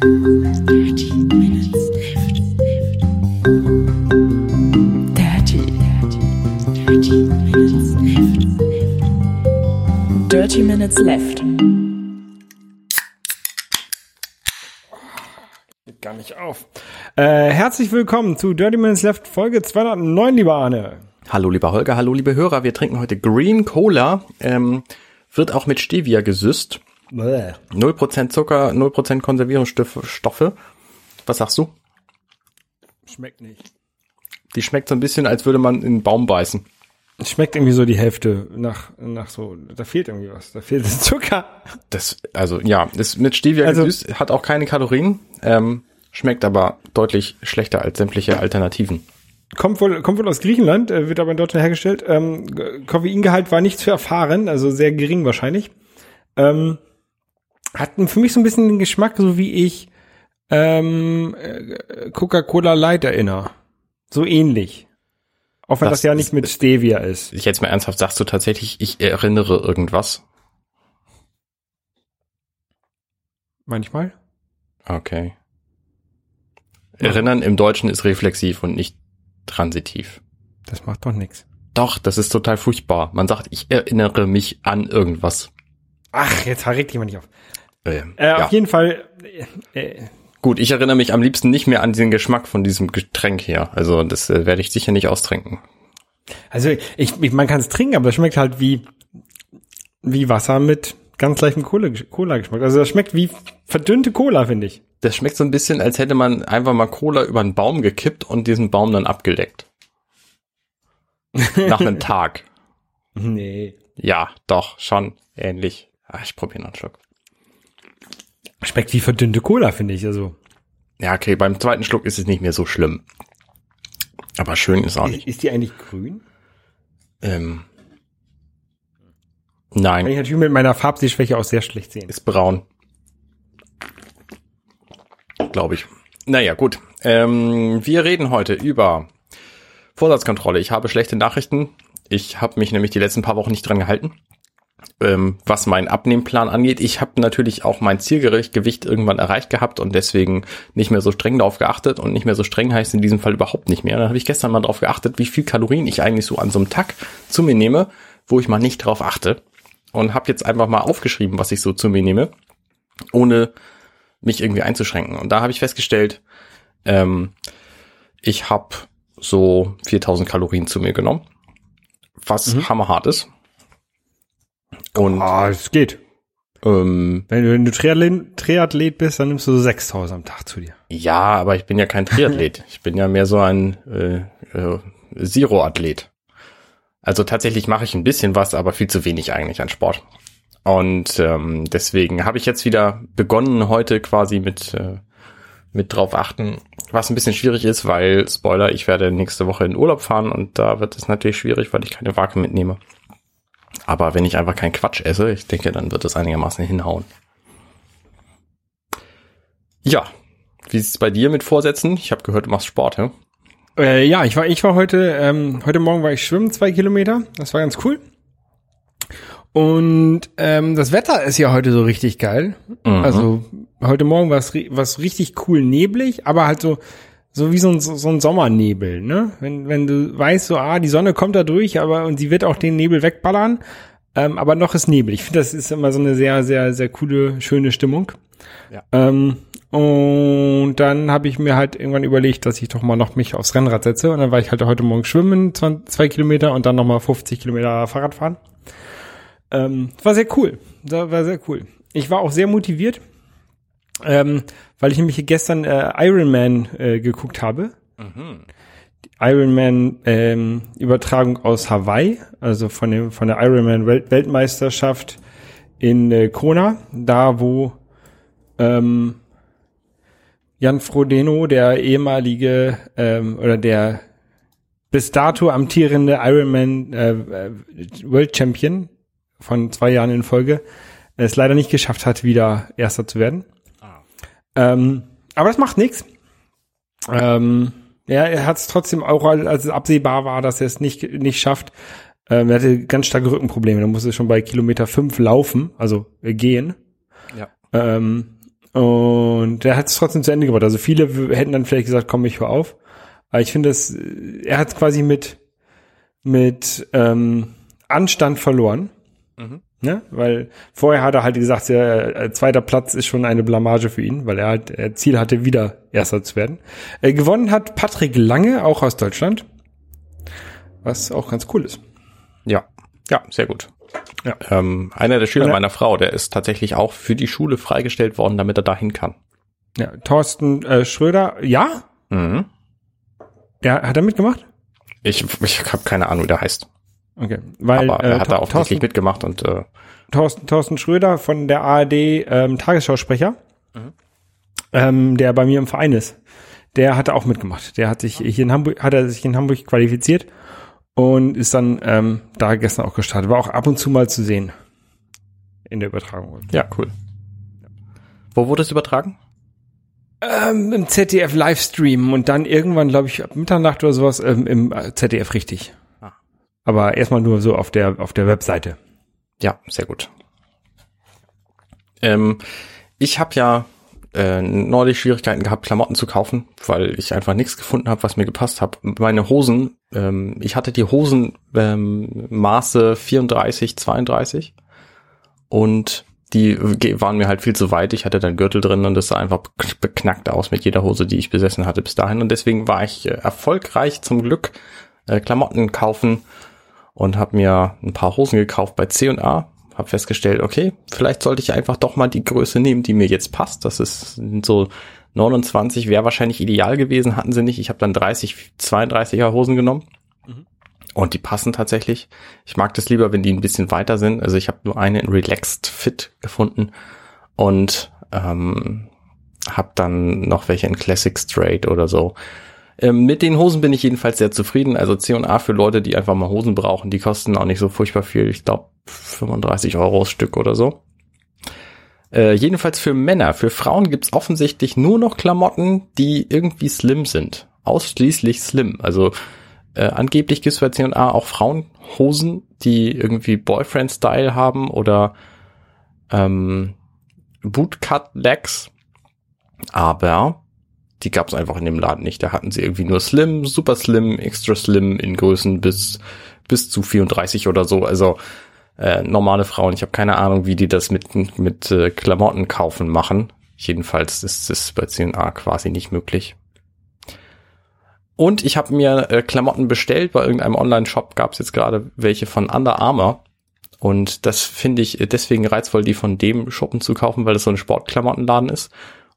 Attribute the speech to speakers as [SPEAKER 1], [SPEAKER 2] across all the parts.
[SPEAKER 1] Dirty Minutes Left. Dirty, dirty, dirty Minutes Left. Dirty Minutes Left.
[SPEAKER 2] Geht gar nicht auf. Äh, herzlich willkommen zu Dirty Minutes Left Folge 209, lieber Arne.
[SPEAKER 3] Hallo lieber Holger, hallo liebe Hörer, wir trinken heute Green Cola, ähm, wird auch mit Stevia gesüßt.
[SPEAKER 2] Bäh.
[SPEAKER 3] 0% Zucker, 0% Konservierungsstoffe. Was sagst du?
[SPEAKER 2] Schmeckt nicht.
[SPEAKER 3] Die schmeckt so ein bisschen, als würde man in einen Baum beißen.
[SPEAKER 2] Schmeckt irgendwie so die Hälfte nach, nach so, da fehlt irgendwie was. Da fehlt das Zucker.
[SPEAKER 3] Das, also ja, ist mit Stevia
[SPEAKER 2] Also-
[SPEAKER 3] gesüßt, hat auch keine Kalorien, ähm, schmeckt aber deutlich schlechter als sämtliche Alternativen.
[SPEAKER 2] Kommt wohl, kommt wohl aus Griechenland, äh, wird aber in Deutschland hergestellt. Ähm, Koffeingehalt war nicht zu erfahren, also sehr gering wahrscheinlich. Ähm, hat für mich so ein bisschen den Geschmack, so wie ich ähm, äh, Coca-Cola Light erinnere. So ähnlich. Auch wenn das,
[SPEAKER 3] Das
[SPEAKER 2] ja nicht mit Stevia ist.
[SPEAKER 3] Ich jetzt mal ernsthaft, sagst du tatsächlich, ich erinnere irgendwas?
[SPEAKER 2] Manchmal.
[SPEAKER 3] Okay. Erinnern im Deutschen ist reflexiv und nicht transitiv.
[SPEAKER 2] Das macht doch nix.
[SPEAKER 3] Doch, das ist total furchtbar. Man sagt, ich erinnere mich an irgendwas.
[SPEAKER 2] Ach, jetzt regt jemand nicht auf.
[SPEAKER 3] Äh,
[SPEAKER 2] Äh,
[SPEAKER 3] ja.
[SPEAKER 2] Auf jeden Fall, äh, äh,
[SPEAKER 3] Gut, ich erinnere mich am liebsten nicht mehr an den Geschmack von diesem Getränk hier. Also das äh, werde ich sicher nicht austrinken.
[SPEAKER 2] also ich, ich man kann es trinken, aber es schmeckt halt wie, wie Wasser mit ganz leichtem Cola- Cola-Geschmack. Also das schmeckt wie verdünnte Cola, finde ich.
[SPEAKER 3] Das schmeckt so ein bisschen, als hätte man einfach mal Cola über einen Baum gekippt und diesen Baum dann abgeleckt. Nach einem Tag.
[SPEAKER 2] Nee.
[SPEAKER 3] Ja, doch, schon ähnlich. Ah, ich probiere noch einen Schluck.
[SPEAKER 2] Schmeckt wie verdünnte Cola, finde ich. Also
[SPEAKER 3] Ja, okay, beim zweiten Schluck ist es nicht mehr so schlimm. Aber schön ist auch nicht.
[SPEAKER 2] ist die eigentlich grün?
[SPEAKER 3] Ähm,
[SPEAKER 2] Kann
[SPEAKER 3] nein,
[SPEAKER 2] ich natürlich mit meiner Farbsehschwäche auch sehr schlecht sehen.
[SPEAKER 3] ist braun. Glaube ich. Naja, gut. Ähm, wir reden heute über Vorsatzkontrolle. Ich habe schlechte Nachrichten. Ich habe mich nämlich die letzten paar Wochen nicht dran gehalten, ähm, was meinen Abnehmplan angeht. Ich habe natürlich auch mein Zielgewicht irgendwann erreicht gehabt und deswegen nicht mehr so streng darauf geachtet. Und nicht mehr so streng heißt in diesem Fall überhaupt nicht mehr. Dann habe ich gestern mal darauf geachtet, wie viel Kalorien ich eigentlich so an so einem Tag zu mir nehme, wo ich mal nicht drauf achte. Und habe jetzt einfach mal aufgeschrieben, was ich so zu mir nehme, ohne mich irgendwie einzuschränken. Und da habe ich festgestellt, ähm, ich habe so 4000 Kalorien zu mir genommen, was hammerhart ist. Und
[SPEAKER 2] Ah, es geht.
[SPEAKER 3] ähm,
[SPEAKER 2] Wenn du, wenn du Triathlet, Triathlet bist, dann nimmst du so 6000 am Tag zu dir.
[SPEAKER 3] ja, aber ich bin ja kein Triathlet. ich bin ja mehr so ein äh, äh, Zero-Athlet. Also tatsächlich mache ich ein bisschen was, aber viel zu wenig eigentlich an Sport. Und ähm, deswegen habe ich jetzt wieder begonnen, heute quasi mit, äh, mit drauf achten, was ein bisschen schwierig ist, weil, Spoiler, ich werde nächste Woche in Urlaub fahren und da wird es natürlich schwierig, weil ich keine Waage mitnehme. Aber wenn ich einfach keinen Quatsch esse, ich denke, dann wird es einigermaßen hinhauen. Ja, wie ist es bei dir mit Vorsätzen? Ich habe gehört, du machst Sport, hä?
[SPEAKER 2] Äh, ja, ich war, ich war heute, ähm, heute Morgen war ich schwimmen, zwei Kilometer. Das war ganz cool. Und ähm, das Wetter ist ja heute so richtig geil.
[SPEAKER 3] Mhm.
[SPEAKER 2] Also heute Morgen war es war's richtig cool neblig, aber halt so so wie so ein, so ein Sommernebel, ne? Wenn, wenn du weißt, so, ah, die Sonne kommt da durch, aber und sie wird auch den Nebel wegballern, ähm, aber noch ist Nebel. Ich finde, das ist immer so eine sehr, sehr, sehr coole, schöne Stimmung.
[SPEAKER 3] Ja.
[SPEAKER 2] Ähm, und dann habe ich mir halt irgendwann überlegt, dass ich doch mal noch mich aufs Rennrad setze. Und dann war ich halt heute Morgen schwimmen, 20, zwei Kilometer und dann nochmal 50 Kilometer Fahrrad fahren. Ähm, war sehr cool. War sehr cool. Ich war auch sehr motiviert, ähm, weil ich nämlich gestern äh, Iron Man äh, geguckt habe. Die Iron Man ähm, Übertragung aus Hawaii, also von dem von der Iron Man Welt Weltmeisterschaft in äh, Kona, da wo ähm, Jan Frodeno, der ehemalige ähm, oder der bis dato amtierende Ironman äh, äh, World Champion von zwei Jahren in Folge, es leider nicht geschafft hat, wieder Erster zu werden. Ähm, aber das macht nichts. Ähm, ja, er hat es trotzdem auch, als es absehbar war, dass er es nicht, nicht schafft. Ähm, er hatte ganz starke Rückenprobleme. Er musste schon bei Kilometer fünf laufen, also äh, gehen.
[SPEAKER 3] Ja.
[SPEAKER 2] Ähm, Und der hat es trotzdem zu Ende gebracht. Also viele hätten dann vielleicht gesagt, komm, ich hör auf. Aber ich finde äh, er hat es quasi mit, mit ähm, Anstand verloren. Ne? Weil vorher hat er halt gesagt, der äh, zweiter Platz ist schon eine Blamage für ihn, weil er halt äh, Ziel hatte, wieder Erster zu werden. Äh, gewonnen hat Patrick Lange, auch aus Deutschland. Was auch ganz cool ist.
[SPEAKER 3] Ja, ja, sehr gut.
[SPEAKER 2] Ja.
[SPEAKER 3] Ähm, einer der Schüler
[SPEAKER 2] Oder-
[SPEAKER 3] meiner Frau, der ist tatsächlich auch für die Schule freigestellt worden, damit er dahin kann.
[SPEAKER 2] Ja, Thorsten äh, Schröder, ja?
[SPEAKER 3] Mhm.
[SPEAKER 2] Der, hat er mitgemacht?
[SPEAKER 3] Ich, ich habe keine Ahnung, wie der heißt.
[SPEAKER 2] Okay, weil
[SPEAKER 3] Aber er hat da offensichtlich mitgemacht und äh,
[SPEAKER 2] Thorsten, Thorsten Schröder von der ARD ähm, Tagesschausprecher, ähm, der bei mir im Verein ist, der hatte auch mitgemacht. Der hat sich hier in Hamburg, hat er sich in Hamburg qualifiziert und ist dann ähm, da gestern auch gestartet. War auch ab und zu mal zu sehen in der Übertragung.
[SPEAKER 3] ja, cool. Wo wurde es übertragen?
[SPEAKER 2] Ähm, Im ZDF Livestream und dann irgendwann, glaube ich, ab Mitternacht oder sowas ähm, im äh, ZDF richtig. Aber erstmal nur so auf der auf der Webseite.
[SPEAKER 3] Ja, sehr gut. Ähm, ich habe ja äh, neulich Schwierigkeiten gehabt, Klamotten zu kaufen, weil ich einfach nichts gefunden habe, was mir gepasst hat. Meine Hosen, ähm, ich hatte die Hosen ähm, Maße 34, 32 und die waren mir halt viel zu weit. Ich hatte dann Gürtel drin und das sah einfach bek- beknackt aus mit jeder Hose, die ich besessen hatte bis dahin. Und deswegen war ich äh, erfolgreich zum Glück äh, Klamotten kaufen und habe mir ein paar Hosen gekauft bei C&A. Habe festgestellt, okay, vielleicht sollte ich einfach doch mal die Größe nehmen, die mir jetzt passt. Das ist sind so 29 wäre wahrscheinlich ideal gewesen, hatten sie nicht. Ich habe dann 30, 32er Hosen genommen. Und die passen tatsächlich. Ich mag das lieber, wenn die ein bisschen weiter sind. Also ich habe nur eine in Relaxed Fit gefunden und ähm, habe dann noch welche in Classic Straight oder so. Ähm, mit den Hosen bin ich jedenfalls sehr zufrieden. Also C&A für Leute, die einfach mal Hosen brauchen, die kosten auch nicht so furchtbar viel. Ich glaube 35 Euro das Stück oder so. Äh, jedenfalls für Männer. Für Frauen gibt's offensichtlich nur noch Klamotten, die irgendwie slim sind. Ausschließlich slim. Also äh, angeblich gibt's bei C&A auch Frauenhosen, die irgendwie Boyfriend-Style haben oder ähm, Bootcut-Legs. Aber die gab's einfach in dem Laden nicht. Da hatten sie irgendwie nur Slim, Super Slim, Extra Slim in Größen bis bis zu 34 oder so. Also äh, normale Frauen. Ich habe keine Ahnung, wie die das mit mit äh, Klamotten kaufen machen. Jedenfalls ist es bei C&A quasi nicht möglich. Und ich habe mir äh, Klamotten bestellt. Bei irgendeinem Online-Shop gab's jetzt gerade welche von Under Armour. Und das finde ich deswegen reizvoll, die von dem Shoppen zu kaufen, weil es so ein Sportklamottenladen ist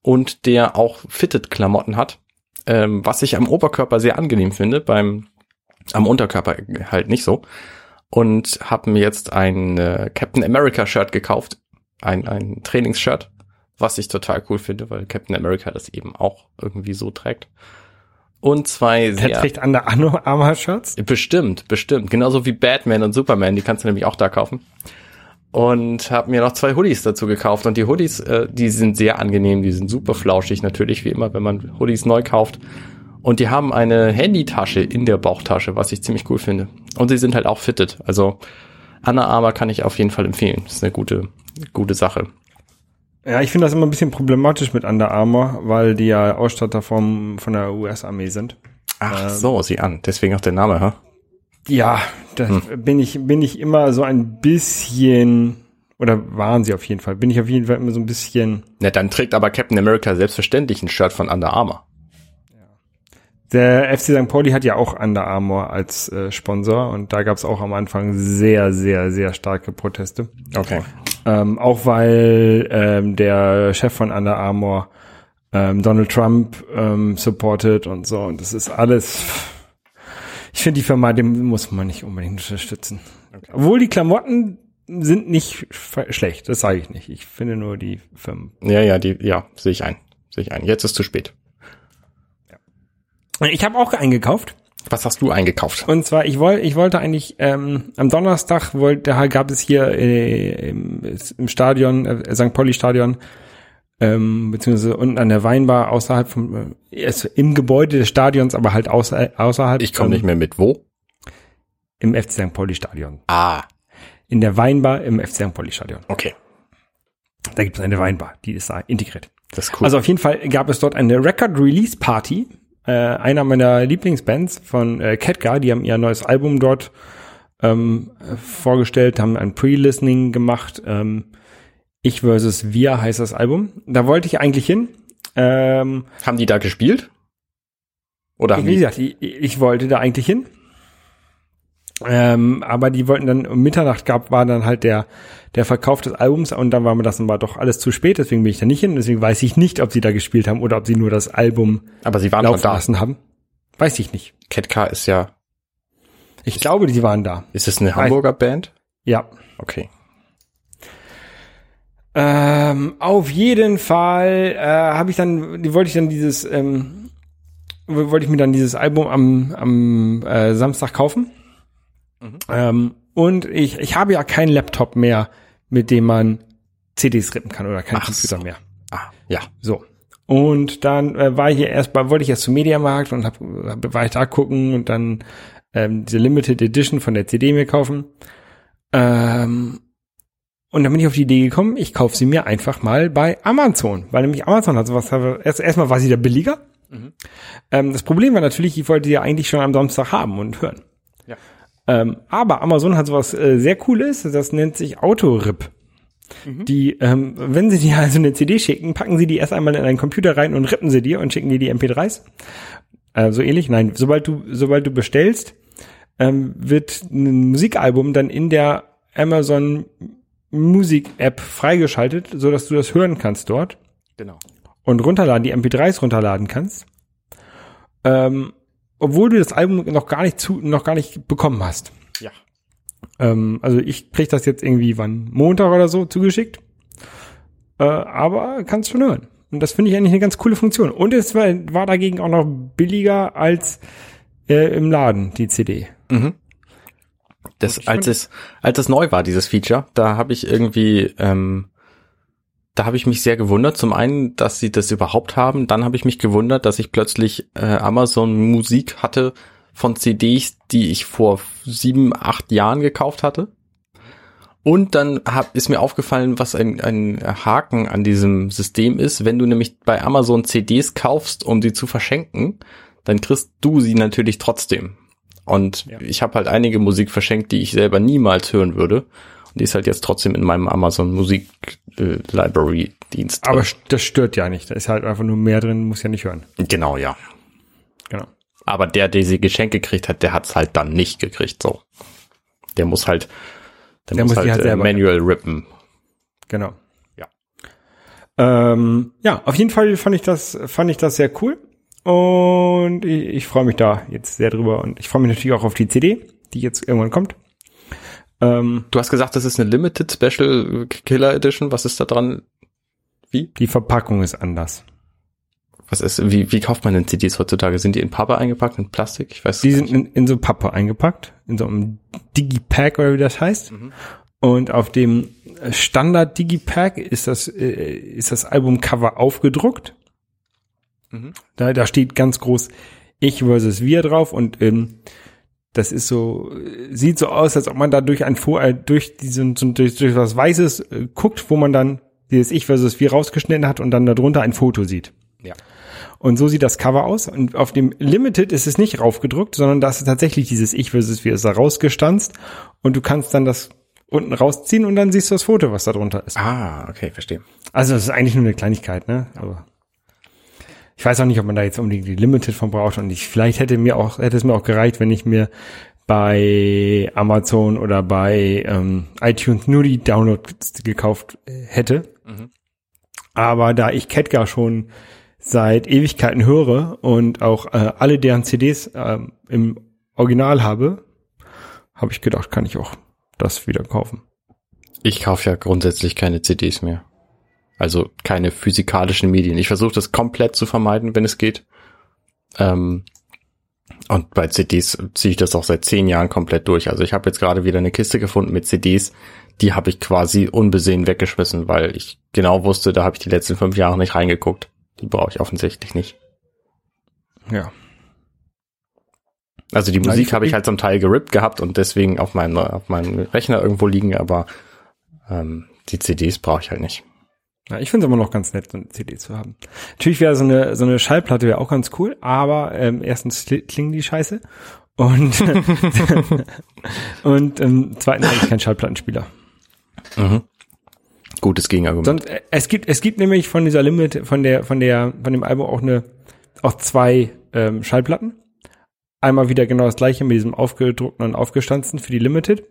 [SPEAKER 3] und der auch Fitted-Klamotten hat, ähm, was ich am Oberkörper sehr angenehm finde, beim am Unterkörper halt nicht so. Und habe mir jetzt ein äh, Captain America Shirt gekauft, ein, ein Trainingsshirt, was ich total cool finde, weil Captain America das eben auch irgendwie so trägt. Und zwei
[SPEAKER 2] Der
[SPEAKER 3] sehr
[SPEAKER 2] trägt Under Armour Shirts.
[SPEAKER 3] Bestimmt, bestimmt. Genauso wie Batman und Superman, die kannst du nämlich auch da kaufen. Und habe mir noch zwei Hoodies dazu gekauft. Und die Hoodies, äh, die sind sehr angenehm, die sind super flauschig, natürlich wie immer, wenn man Hoodies neu kauft. Und die haben eine Handytasche in der Bauchtasche, was ich ziemlich cool finde. Und sie sind halt auch fitted. Also Anna Armour kann ich auf jeden Fall empfehlen. Das ist eine gute, gute Sache.
[SPEAKER 2] Ja, ich finde das immer ein bisschen problematisch mit Under Armour, weil die ja Ausstatter vom, von der US-Armee sind.
[SPEAKER 3] Ach so, sieh an. Deswegen auch der Name, ha?
[SPEAKER 2] Ja, da bin ich, bin ich immer so ein bisschen, oder waren sie auf jeden Fall, bin ich auf jeden Fall immer so ein bisschen,
[SPEAKER 3] Na, dann trägt aber Captain America selbstverständlich ein Shirt von Under Armour.
[SPEAKER 2] der FC St. Pauli hat ja auch Under Armour als äh, Sponsor und da gab es auch am Anfang sehr, sehr, sehr starke Proteste.
[SPEAKER 3] Okay.
[SPEAKER 2] Ähm, auch weil ähm, der Chef von Under Armour ähm, Donald Trump ähm, supportet und so. Und das ist alles. Ich finde die Firma, dem muss man nicht unbedingt unterstützen. Obwohl die Klamotten sind nicht schlecht, das sage ich nicht. Ich finde nur die Firmen.
[SPEAKER 3] Ja, ja, die, ja, sehe ich ein. Sehe ich ein. Jetzt ist zu spät.
[SPEAKER 2] Ich habe auch eingekauft.
[SPEAKER 3] Was hast du eingekauft?
[SPEAKER 2] Und zwar, ich wollte, ich wollte eigentlich ähm, am Donnerstag wollte, da gab es hier äh, im, im Stadion, äh, St. Pauli Stadion, ähm, beziehungsweise unten an der Weinbar außerhalb vom, äh, im Gebäude des Stadions, aber halt außer, außerhalb.
[SPEAKER 3] Ich komme
[SPEAKER 2] ähm,
[SPEAKER 3] nicht mehr mit. Wo?
[SPEAKER 2] Im FC St. Pauli Stadion.
[SPEAKER 3] Ah,
[SPEAKER 2] In der Weinbar im FC St. Pauli Stadion.
[SPEAKER 3] okay.
[SPEAKER 2] Da gibt es eine Weinbar, die ist da integriert.
[SPEAKER 3] Das ist cool.
[SPEAKER 2] Also auf jeden Fall gab es dort eine Record Release Party. Äh, einer meiner Lieblingsbands von äh, Ketka, die haben ihr neues Album dort ähm, vorgestellt, haben ein Pre-Listening gemacht. Ähm, ich versus Wir heißt das Album. Da wollte ich eigentlich hin. Ähm,
[SPEAKER 3] haben die da gespielt? Oder haben
[SPEAKER 2] wie
[SPEAKER 3] die,
[SPEAKER 2] gesagt, ich, ich wollte da eigentlich hin. Ähm, aber die wollten dann um Mitternacht gab, war dann halt der, der Verkauf des Albums und dann war mir das aber doch alles zu spät, deswegen bin ich da nicht hin. Deswegen weiß ich nicht, ob sie da gespielt haben oder ob sie nur das Album
[SPEAKER 3] aber sie waren schon da.
[SPEAKER 2] lassen haben. Weiß ich nicht.
[SPEAKER 3] Ketka ist ja,
[SPEAKER 2] Ich glaube, die waren da.
[SPEAKER 3] ist es eine Hamburger Band?
[SPEAKER 2] Ja.
[SPEAKER 3] Okay.
[SPEAKER 2] Ähm, auf jeden Fall äh, habe ich dann, die wollte ich dann dieses, ähm, wollte ich mir dann dieses Album am, am äh, Samstag kaufen. Ähm, und ich, ich habe ja keinen Laptop mehr, mit dem man CDs rippen kann oder kein
[SPEAKER 3] Ach
[SPEAKER 2] Computer
[SPEAKER 3] so.
[SPEAKER 2] mehr.
[SPEAKER 3] Ah, ja.
[SPEAKER 2] So. Und dann äh, war ich hier erst bei, wollte ich erst zum Mediamarkt und hab, hab, war ich da gucken und dann ähm, diese Limited Edition von der CD mir kaufen. Ähm, und dann bin ich auf die Idee gekommen, ich kaufe sie mir einfach mal bei Amazon, weil nämlich Amazon hat sowas, erst, erstmal war sie da billiger. Ähm, das Problem war natürlich, ich wollte die ja eigentlich schon am Samstag haben und hören.
[SPEAKER 3] Ja.
[SPEAKER 2] Ähm, aber Amazon hat sowas äh, sehr cooles, das nennt sich Autorip. Die, ähm, wenn sie dir also eine CD schicken, packen sie die erst einmal in einen Computer rein und rippen sie dir und schicken dir die MP3s. Äh, so ähnlich, nein, sobald du, sobald du bestellst, ähm, wird ein Musikalbum dann in der Amazon Musik App freigeschaltet, so dass du das hören kannst dort
[SPEAKER 3] Genau.
[SPEAKER 2] und runterladen, die MP3s runterladen kannst. Ähm, obwohl du das Album noch gar nicht zu, noch gar nicht bekommen hast.
[SPEAKER 3] Ja.
[SPEAKER 2] Ähm, also ich krieg das jetzt irgendwie wann Montag oder so zugeschickt. Äh, aber kannst schon hören. Und das finde ich eigentlich eine ganz coole Funktion. Und es war, war dagegen auch noch billiger als äh, im Laden, die CD.
[SPEAKER 3] Das, als es, als es neu war, dieses Feature, da habe ich irgendwie, ähm, da habe ich mich sehr gewundert. Zum einen, dass sie das überhaupt haben. Dann habe ich mich gewundert, dass ich plötzlich äh, Amazon Musik hatte von CDs, die ich vor sieben, acht Jahren gekauft hatte. Und dann hab, ist mir aufgefallen, was ein, ein Haken an diesem System ist. Wenn du nämlich bei Amazon CDs kaufst, um die zu verschenken, dann kriegst du sie natürlich trotzdem. Und
[SPEAKER 2] Ja.
[SPEAKER 3] ich habe halt einige Musik verschenkt, die ich selber niemals hören würde. Und die ist halt jetzt trotzdem in meinem Amazon Musik äh, Library Dienst.
[SPEAKER 2] Aber
[SPEAKER 3] drin.
[SPEAKER 2] das stört ja nicht. Da ist halt einfach nur mehr drin, muss ja nicht hören.
[SPEAKER 3] genau, ja.
[SPEAKER 2] Genau.
[SPEAKER 3] Aber der, der sie geschenkt gekriegt hat, der hat's halt dann nicht gekriegt, so. Der muss halt, der,
[SPEAKER 2] Der
[SPEAKER 3] muss,
[SPEAKER 2] muss
[SPEAKER 3] halt,
[SPEAKER 2] halt
[SPEAKER 3] äh, manual rippen.
[SPEAKER 2] Genau.
[SPEAKER 3] Ja.
[SPEAKER 2] Ähm, ja, auf jeden Fall fand ich das, fand ich das sehr cool. Und ich, ich freue mich da jetzt sehr drüber. Und ich freue mich natürlich auch auf die CD, die jetzt irgendwann kommt. Ähm,
[SPEAKER 3] Du hast gesagt, das ist eine Limited Special Killer Edition. Was ist da dran?
[SPEAKER 2] die Verpackung ist anders.
[SPEAKER 3] Was ist, wie, wie kauft man denn CDs heutzutage? Sind die in Pappe eingepackt, in Plastik? Ich weiß
[SPEAKER 2] Die sind in, in so Pappe eingepackt, in so einem Digipack oder wie das heißt. Und auf dem Standard Digipack ist das, äh, ist das Albumcover aufgedruckt.
[SPEAKER 3] Mhm.
[SPEAKER 2] Da, da steht ganz groß Ich versus Wir drauf und ähm, das ist so, äh, sieht so aus, als ob man da durch ein Vor äh, durch diesen, durch, durch was Weißes äh, guckt, wo man dann dieses Ich versus Wir rausgeschnitten hat und dann darunter ein Foto sieht.
[SPEAKER 3] Ja.
[SPEAKER 2] Und so sieht das Cover aus. Und auf dem Limited ist es nicht raufgedruckt, sondern da ist tatsächlich dieses Ich versus Wir ist da rausgestanzt. Und du kannst dann das unten rausziehen und dann siehst du das Foto, was da drunter ist.
[SPEAKER 3] Ah, okay, verstehe.
[SPEAKER 2] Also das ist eigentlich nur eine Kleinigkeit, ne? Aber ich weiß auch nicht, ob man da jetzt unbedingt die Limited von braucht. Und ich, vielleicht hätte mir auch, hätte es mir auch gereicht, wenn ich mir bei Amazon oder bei ähm, iTunes nur die Downloads gekauft äh, hätte. Aber da ich Ketka schon seit Ewigkeiten höre und auch äh, alle deren CDs ähm, im Original habe, habe ich gedacht, kann ich auch das wieder kaufen.
[SPEAKER 3] Ich kaufe ja grundsätzlich keine CDs mehr. Also keine physikalischen Medien. Ich versuche das komplett zu vermeiden, wenn es geht. Ähm, und bei CDs ziehe ich das auch seit zehn Jahren komplett durch. Also ich habe jetzt gerade wieder eine Kiste gefunden mit CDs, die habe ich quasi unbesehen weggeschmissen, weil ich genau wusste, da habe ich die letzten fünf Jahre nicht reingeguckt. Die brauche ich offensichtlich nicht.
[SPEAKER 2] Ja.
[SPEAKER 3] Also die
[SPEAKER 2] Ja,
[SPEAKER 3] Musik
[SPEAKER 2] ich-
[SPEAKER 3] habe ich
[SPEAKER 2] ich-
[SPEAKER 3] halt zum Teil gerippt gehabt und deswegen auf meinem auf meinem Rechner irgendwo liegen, aber ähm, die CDs brauche ich halt nicht.
[SPEAKER 2] Ja, ich finde es immer noch ganz nett, so eine CD zu haben. Natürlich wäre so eine, so eine Schallplatte wäre auch ganz cool, aber ähm, erstens kli- klingen die scheiße und, und ähm, zweitens habe ich keinen Schallplattenspieler.
[SPEAKER 3] Gutes Gegenargument.
[SPEAKER 2] Sonst, äh, es gibt, es gibt nämlich von dieser Limit, von der, von der, von dem Album auch eine, auch zwei ähm, Schallplatten. Einmal wieder genau das gleiche mit diesem aufgedruckten und aufgestanzten für die Limited.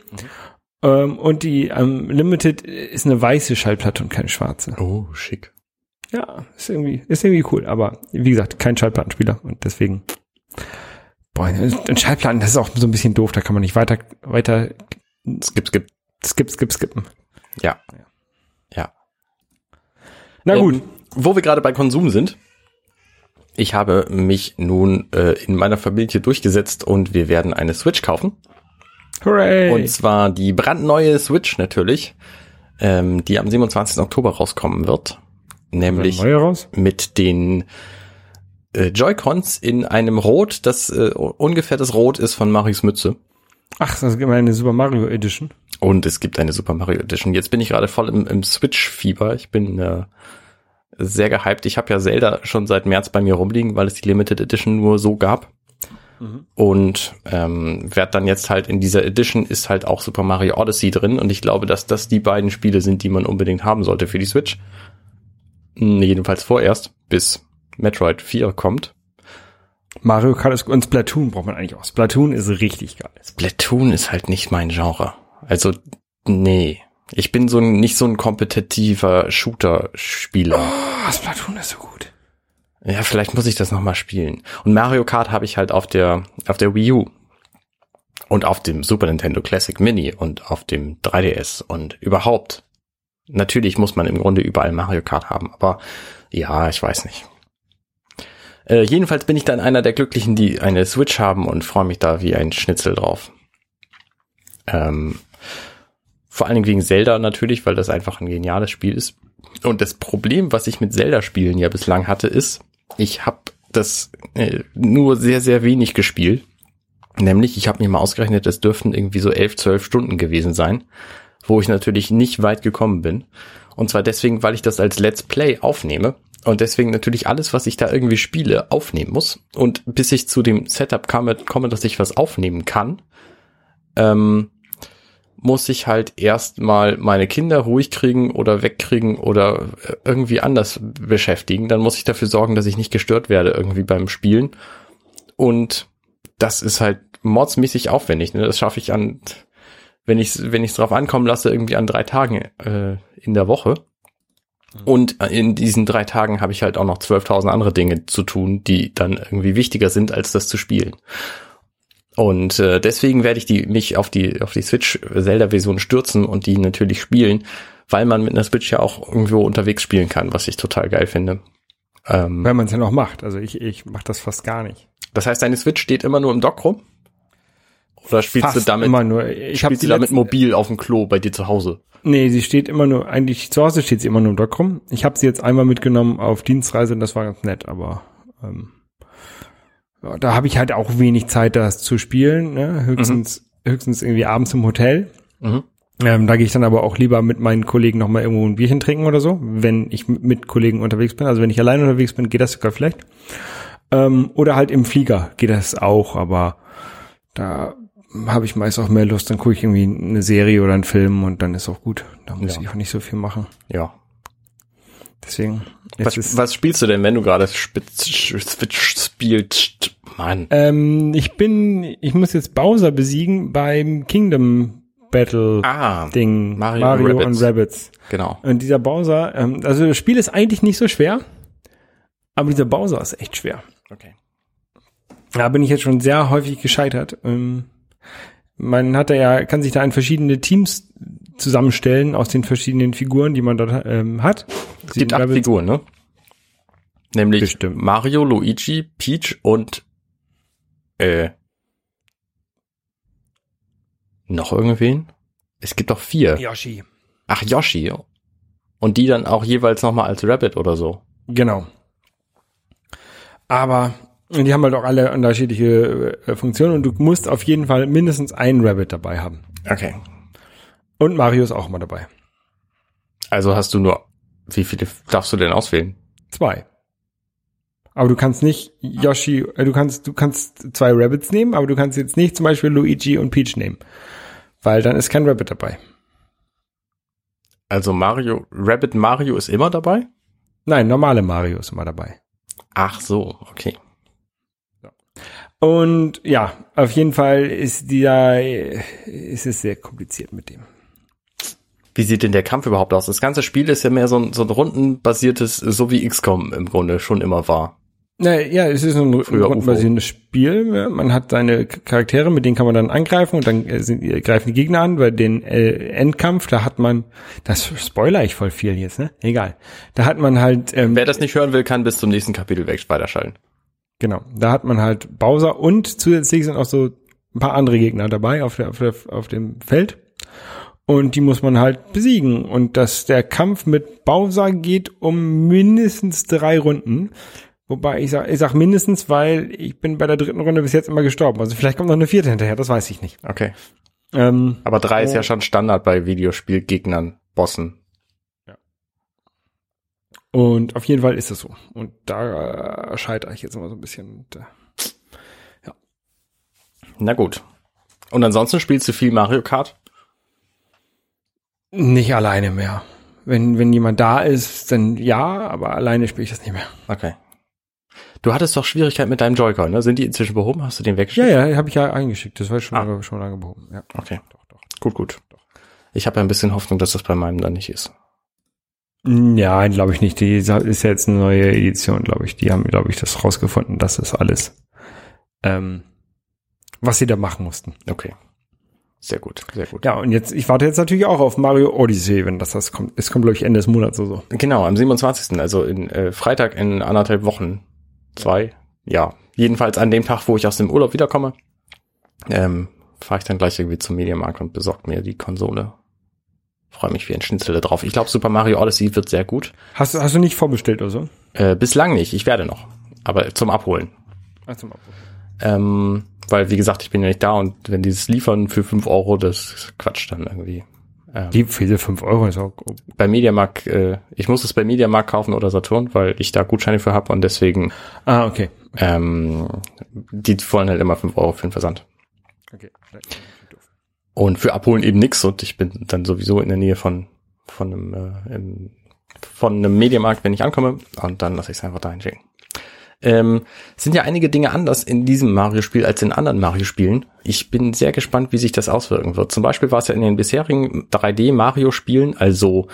[SPEAKER 2] Ähm, und die ähm, Limited ist eine weiße Schallplatte und keine schwarze.
[SPEAKER 3] oh, schick.
[SPEAKER 2] Ja, ist irgendwie, ist irgendwie cool, aber wie gesagt, kein Schallplattenspieler und deswegen. Boah, ein Schallplatten, das ist auch so ein bisschen doof, da kann man nicht weiter, weiter
[SPEAKER 3] Skip, skip.
[SPEAKER 2] skip, skip, skippen.
[SPEAKER 3] Ja. Ja.
[SPEAKER 2] Na gut.
[SPEAKER 3] Ähm, wo wir gerade bei Konsum sind. Ich habe mich nun äh, in meiner Familie durchgesetzt und wir werden eine Switch kaufen.
[SPEAKER 2] Hooray!
[SPEAKER 3] Und zwar die brandneue Switch natürlich, ähm, die am 27. Oktober rauskommen wird. Nämlich
[SPEAKER 2] raus?
[SPEAKER 3] mit den äh, Joy-Cons in einem Rot, das äh, ungefähr das Rot ist von Marius Mütze.
[SPEAKER 2] Ach, das gibt mal eine Super Mario Edition.
[SPEAKER 3] Und es gibt eine Super Mario Edition. Jetzt bin ich gerade voll im, im Switch-Fieber. Ich bin äh, sehr gehypt. Ich habe ja Zelda schon seit März bei mir rumliegen, weil es die Limited Edition nur so gab. Und ähm, werd dann jetzt halt in dieser Edition ist halt auch Super Mario Odyssey drin. Und ich glaube, dass das die beiden Spiele sind, die man unbedingt haben sollte für die Switch. Hm, Jedenfalls vorerst, bis Metroid 4 kommt.
[SPEAKER 2] Mario Kart ist, und Splatoon braucht man eigentlich auch. Splatoon ist richtig geil.
[SPEAKER 3] Splatoon ist halt nicht mein Genre. Also, nee. Ich bin so ein, nicht so ein kompetitiver Shooter-Spieler.
[SPEAKER 2] Oh, Splatoon ist so gut.
[SPEAKER 3] Ja, vielleicht muss ich das nochmal spielen. Und Mario Kart habe ich halt auf der, auf der Wii U. Und auf dem Super Nintendo Classic Mini und auf dem 3DS und überhaupt. Natürlich muss man im Grunde überall Mario Kart haben, aber ja, ich weiß nicht. Äh, jedenfalls bin ich dann einer der Glücklichen, die eine Switch haben und freue mich da wie ein Schnitzel drauf. Ähm, vor allen Dingen wegen Zelda natürlich, weil das einfach ein geniales Spiel ist. Und das Problem, was ich mit Zelda-Spielen ja bislang hatte, ist, ich habe das äh, nur sehr, sehr wenig gespielt. Nämlich, ich habe mir mal ausgerechnet, es dürften irgendwie so elf, zwölf Stunden gewesen sein, wo ich natürlich nicht weit gekommen bin. Und zwar deswegen, weil ich das als Let's Play aufnehme und deswegen natürlich alles, was ich da irgendwie spiele, aufnehmen muss. Und bis ich zu dem Setup komme, komme dass ich was aufnehmen kann, ähm, muss ich halt erstmal meine Kinder ruhig kriegen oder wegkriegen oder äh, irgendwie anders beschäftigen. Dann muss ich dafür sorgen, dass ich nicht gestört werde irgendwie beim Spielen. Und das ist halt mordsmäßig aufwendig. Ne? Das schaffe ich an, wenn ich es wenn ich's drauf ankommen lasse, irgendwie an drei Tagen äh, in der Woche. Und in diesen drei Tagen habe ich halt auch noch 12.000 andere Dinge zu tun, die dann irgendwie wichtiger sind, als das zu spielen. Und äh, deswegen werde ich die mich auf die auf die Switch Zelda Version stürzen und die natürlich spielen, weil man mit einer Switch ja auch irgendwo unterwegs spielen kann, was ich total geil finde. Ähm,
[SPEAKER 2] Wenn man es ja noch macht. Also ich, ich mache das fast gar nicht.
[SPEAKER 3] das heißt, deine Switch steht immer nur im Dock rum? Oder spielst
[SPEAKER 2] Fast
[SPEAKER 3] du damit
[SPEAKER 2] immer nur. Ich habe
[SPEAKER 3] spielst du damit mobil auf dem Klo bei dir zu Hause?
[SPEAKER 2] Nee, sie steht immer nur, eigentlich zu Hause steht sie immer nur im Dock rum. Ich habe sie jetzt einmal mitgenommen auf Dienstreise und das war ganz nett, aber ähm, da habe ich halt auch wenig Zeit, das zu spielen. Ne? Höchstens, höchstens irgendwie abends im Hotel.
[SPEAKER 3] Mhm.
[SPEAKER 2] Ähm, da gehe ich dann aber auch lieber mit meinen Kollegen noch mal irgendwo ein Bierchen trinken oder so, wenn ich mit- Kollegen unterwegs bin. Also wenn ich allein unterwegs bin, geht das sogar schlecht. Ähm, oder halt im Flieger geht das auch, aber da habe ich meist auch mehr Lust, dann gucke ich irgendwie eine Serie oder einen Film und dann ist auch gut. Da muss
[SPEAKER 3] Ja.
[SPEAKER 2] ich auch nicht so viel machen.
[SPEAKER 3] Ja.
[SPEAKER 2] Deswegen.
[SPEAKER 3] Was, was spielst du denn, wenn du gerade Spitz- Switch spielst? Mann.
[SPEAKER 2] ähm, ich bin, ich muss jetzt Bowser besiegen beim Kingdom Battle
[SPEAKER 3] Ah,
[SPEAKER 2] Ding.
[SPEAKER 3] Mario
[SPEAKER 2] Mario,
[SPEAKER 3] und
[SPEAKER 2] und Rabbits.
[SPEAKER 3] genau.
[SPEAKER 2] Und dieser Bowser, ähm, also das Spiel ist eigentlich nicht so schwer, aber dieser Bowser ist echt schwer.
[SPEAKER 3] Okay.
[SPEAKER 2] Da bin ich jetzt schon sehr häufig gescheitert. Ähm, man hat da ja, kann sich da in verschiedene Teams zusammenstellen aus den verschiedenen Figuren, die man dort ähm, hat.
[SPEAKER 3] Es gibt acht Figuren, ne? Nämlich
[SPEAKER 2] Bestimmt.
[SPEAKER 3] Mario, Luigi, Peach und äh, noch irgendwen? Es gibt doch vier.
[SPEAKER 2] Yoshi.
[SPEAKER 3] Ach, Yoshi. Und die dann auch jeweils nochmal als Rabbit oder so.
[SPEAKER 2] Genau. Aber die haben halt auch alle unterschiedliche äh, Funktionen und du musst auf jeden Fall mindestens einen Rabbit dabei haben.
[SPEAKER 3] Okay.
[SPEAKER 2] Und Mario ist auch mal dabei.
[SPEAKER 3] Also hast du nur Wie viele darfst du denn auswählen?
[SPEAKER 2] Zwei. Aber du kannst nicht Yoshi, äh, du kannst, du kannst zwei Rabbits nehmen, aber du kannst jetzt nicht zum Beispiel Luigi und Peach nehmen. Weil dann ist kein Rabbit dabei.
[SPEAKER 3] Also Mario, Rabbit Mario ist immer dabei?
[SPEAKER 2] Nein, normale Mario ist immer dabei.
[SPEAKER 3] Ach so, okay.
[SPEAKER 2] Und ja, auf jeden Fall ist dieser, ist es sehr kompliziert mit dem.
[SPEAKER 3] Wie sieht denn der Kampf überhaupt aus? Das ganze Spiel ist ja mehr so ein, so ein rundenbasiertes, so wie XCOM im Grunde schon immer war.
[SPEAKER 2] Na, ja, es ist ein
[SPEAKER 3] Früher
[SPEAKER 2] rundenbasierendes Spiel. Ja, Man hat seine Charaktere, mit denen kann man dann angreifen und dann äh, sind, äh, greifen die Gegner an. Bei den äh, Endkampf, da hat man, das spoiler ich voll viel jetzt, ne? Egal. Da hat man halt, ähm,
[SPEAKER 3] Wer das nicht hören will, kann bis zum nächsten Kapitel weg weiterschalten.
[SPEAKER 2] Genau, da hat man halt Bowser und zusätzlich sind auch so ein paar andere Gegner dabei auf, der, auf, der, auf dem Feld. Und die muss man halt besiegen. Und dass der Kampf mit Bowser geht um mindestens drei Runden. Wobei ich sag, ich sag mindestens, weil ich bin bei der dritten Runde bis jetzt immer gestorben. Also vielleicht kommt noch eine vierte hinterher, das weiß ich nicht.
[SPEAKER 3] Okay.
[SPEAKER 2] Ähm,
[SPEAKER 3] Aber drei ist
[SPEAKER 2] Oh.
[SPEAKER 3] ja schon Standard bei Videospielgegnern, Bossen.
[SPEAKER 2] Und auf jeden Fall ist es so. Und da äh, scheitere ich jetzt immer so ein bisschen. Und, äh,
[SPEAKER 3] Na gut. Und ansonsten spielst du viel Mario Kart?
[SPEAKER 2] nicht alleine mehr. Wenn, wenn jemand da ist, dann ja, aber alleine spiele ich das nicht mehr.
[SPEAKER 3] Okay. Du hattest doch Schwierigkeiten mit deinem Joy-Con, ne? Sind die inzwischen behoben? Hast du den
[SPEAKER 2] Ja,
[SPEAKER 3] weggeschickt?
[SPEAKER 2] ja, habe ich ja eingeschickt. Das war schon,
[SPEAKER 3] Ah.
[SPEAKER 2] lange, schon lange behoben. Ja.
[SPEAKER 3] Okay. Gut, gut. Ich habe ein bisschen Hoffnung, dass das bei meinem dann nicht ist.
[SPEAKER 2] Ja, glaube ich nicht. Die ist ja jetzt eine neue Edition, glaube ich. Die haben, glaube ich, das rausgefunden. Das ist alles, ähm, was sie da machen mussten.
[SPEAKER 3] Okay. Sehr gut, sehr gut.
[SPEAKER 2] Ja, und jetzt, ich warte jetzt natürlich auch auf Mario Odyssey, wenn das, das kommt. Es kommt, glaube ich, Ende des Monats oder so.
[SPEAKER 3] Genau, am 27., also in äh, Freitag in anderthalb Wochen. Zwei. Ja. Jedenfalls an dem Tag, wo ich aus dem Urlaub wiederkomme, ähm, fahre ich dann gleich irgendwie zum Mediamarkt und besorgt mir die Konsole. Freue mich wie ein Schnitzel drauf. Ich glaube, Super Mario Odyssey wird sehr gut.
[SPEAKER 2] Hast, du- hast du nicht vorbestellt oder so?
[SPEAKER 3] Äh, bislang nicht, ich werde noch. Aber zum Abholen.
[SPEAKER 2] Also mal.
[SPEAKER 3] Ähm, weil, wie gesagt, ich bin ja nicht da und wenn dieses liefern für fünf Euro, das ist Quatsch dann irgendwie. Ähm,
[SPEAKER 2] Die für diese 5 Euro ist auch,
[SPEAKER 3] bei Mediamarkt, äh, ich muss es bei Mediamarkt kaufen oder Saturn, weil ich da Gutscheine für habe und deswegen,
[SPEAKER 2] ah, okay.
[SPEAKER 3] ähm, die wollen halt immer fünf Euro für den Versand.
[SPEAKER 2] Okay.
[SPEAKER 3] Und für Abholen eben nix und ich bin dann sowieso in der Nähe von, von einem, äh, im, von einem Mediamarkt, wenn ich ankomme und dann lasse ich es einfach dahin schicken. Ähm, sind ja einige Dinge anders in diesem Mario-Spiel als in anderen Mario-Spielen. Ich bin sehr gespannt, wie sich das auswirken wird. Zum Beispiel war es ja in den bisherigen 3D-Mario-Spielen, also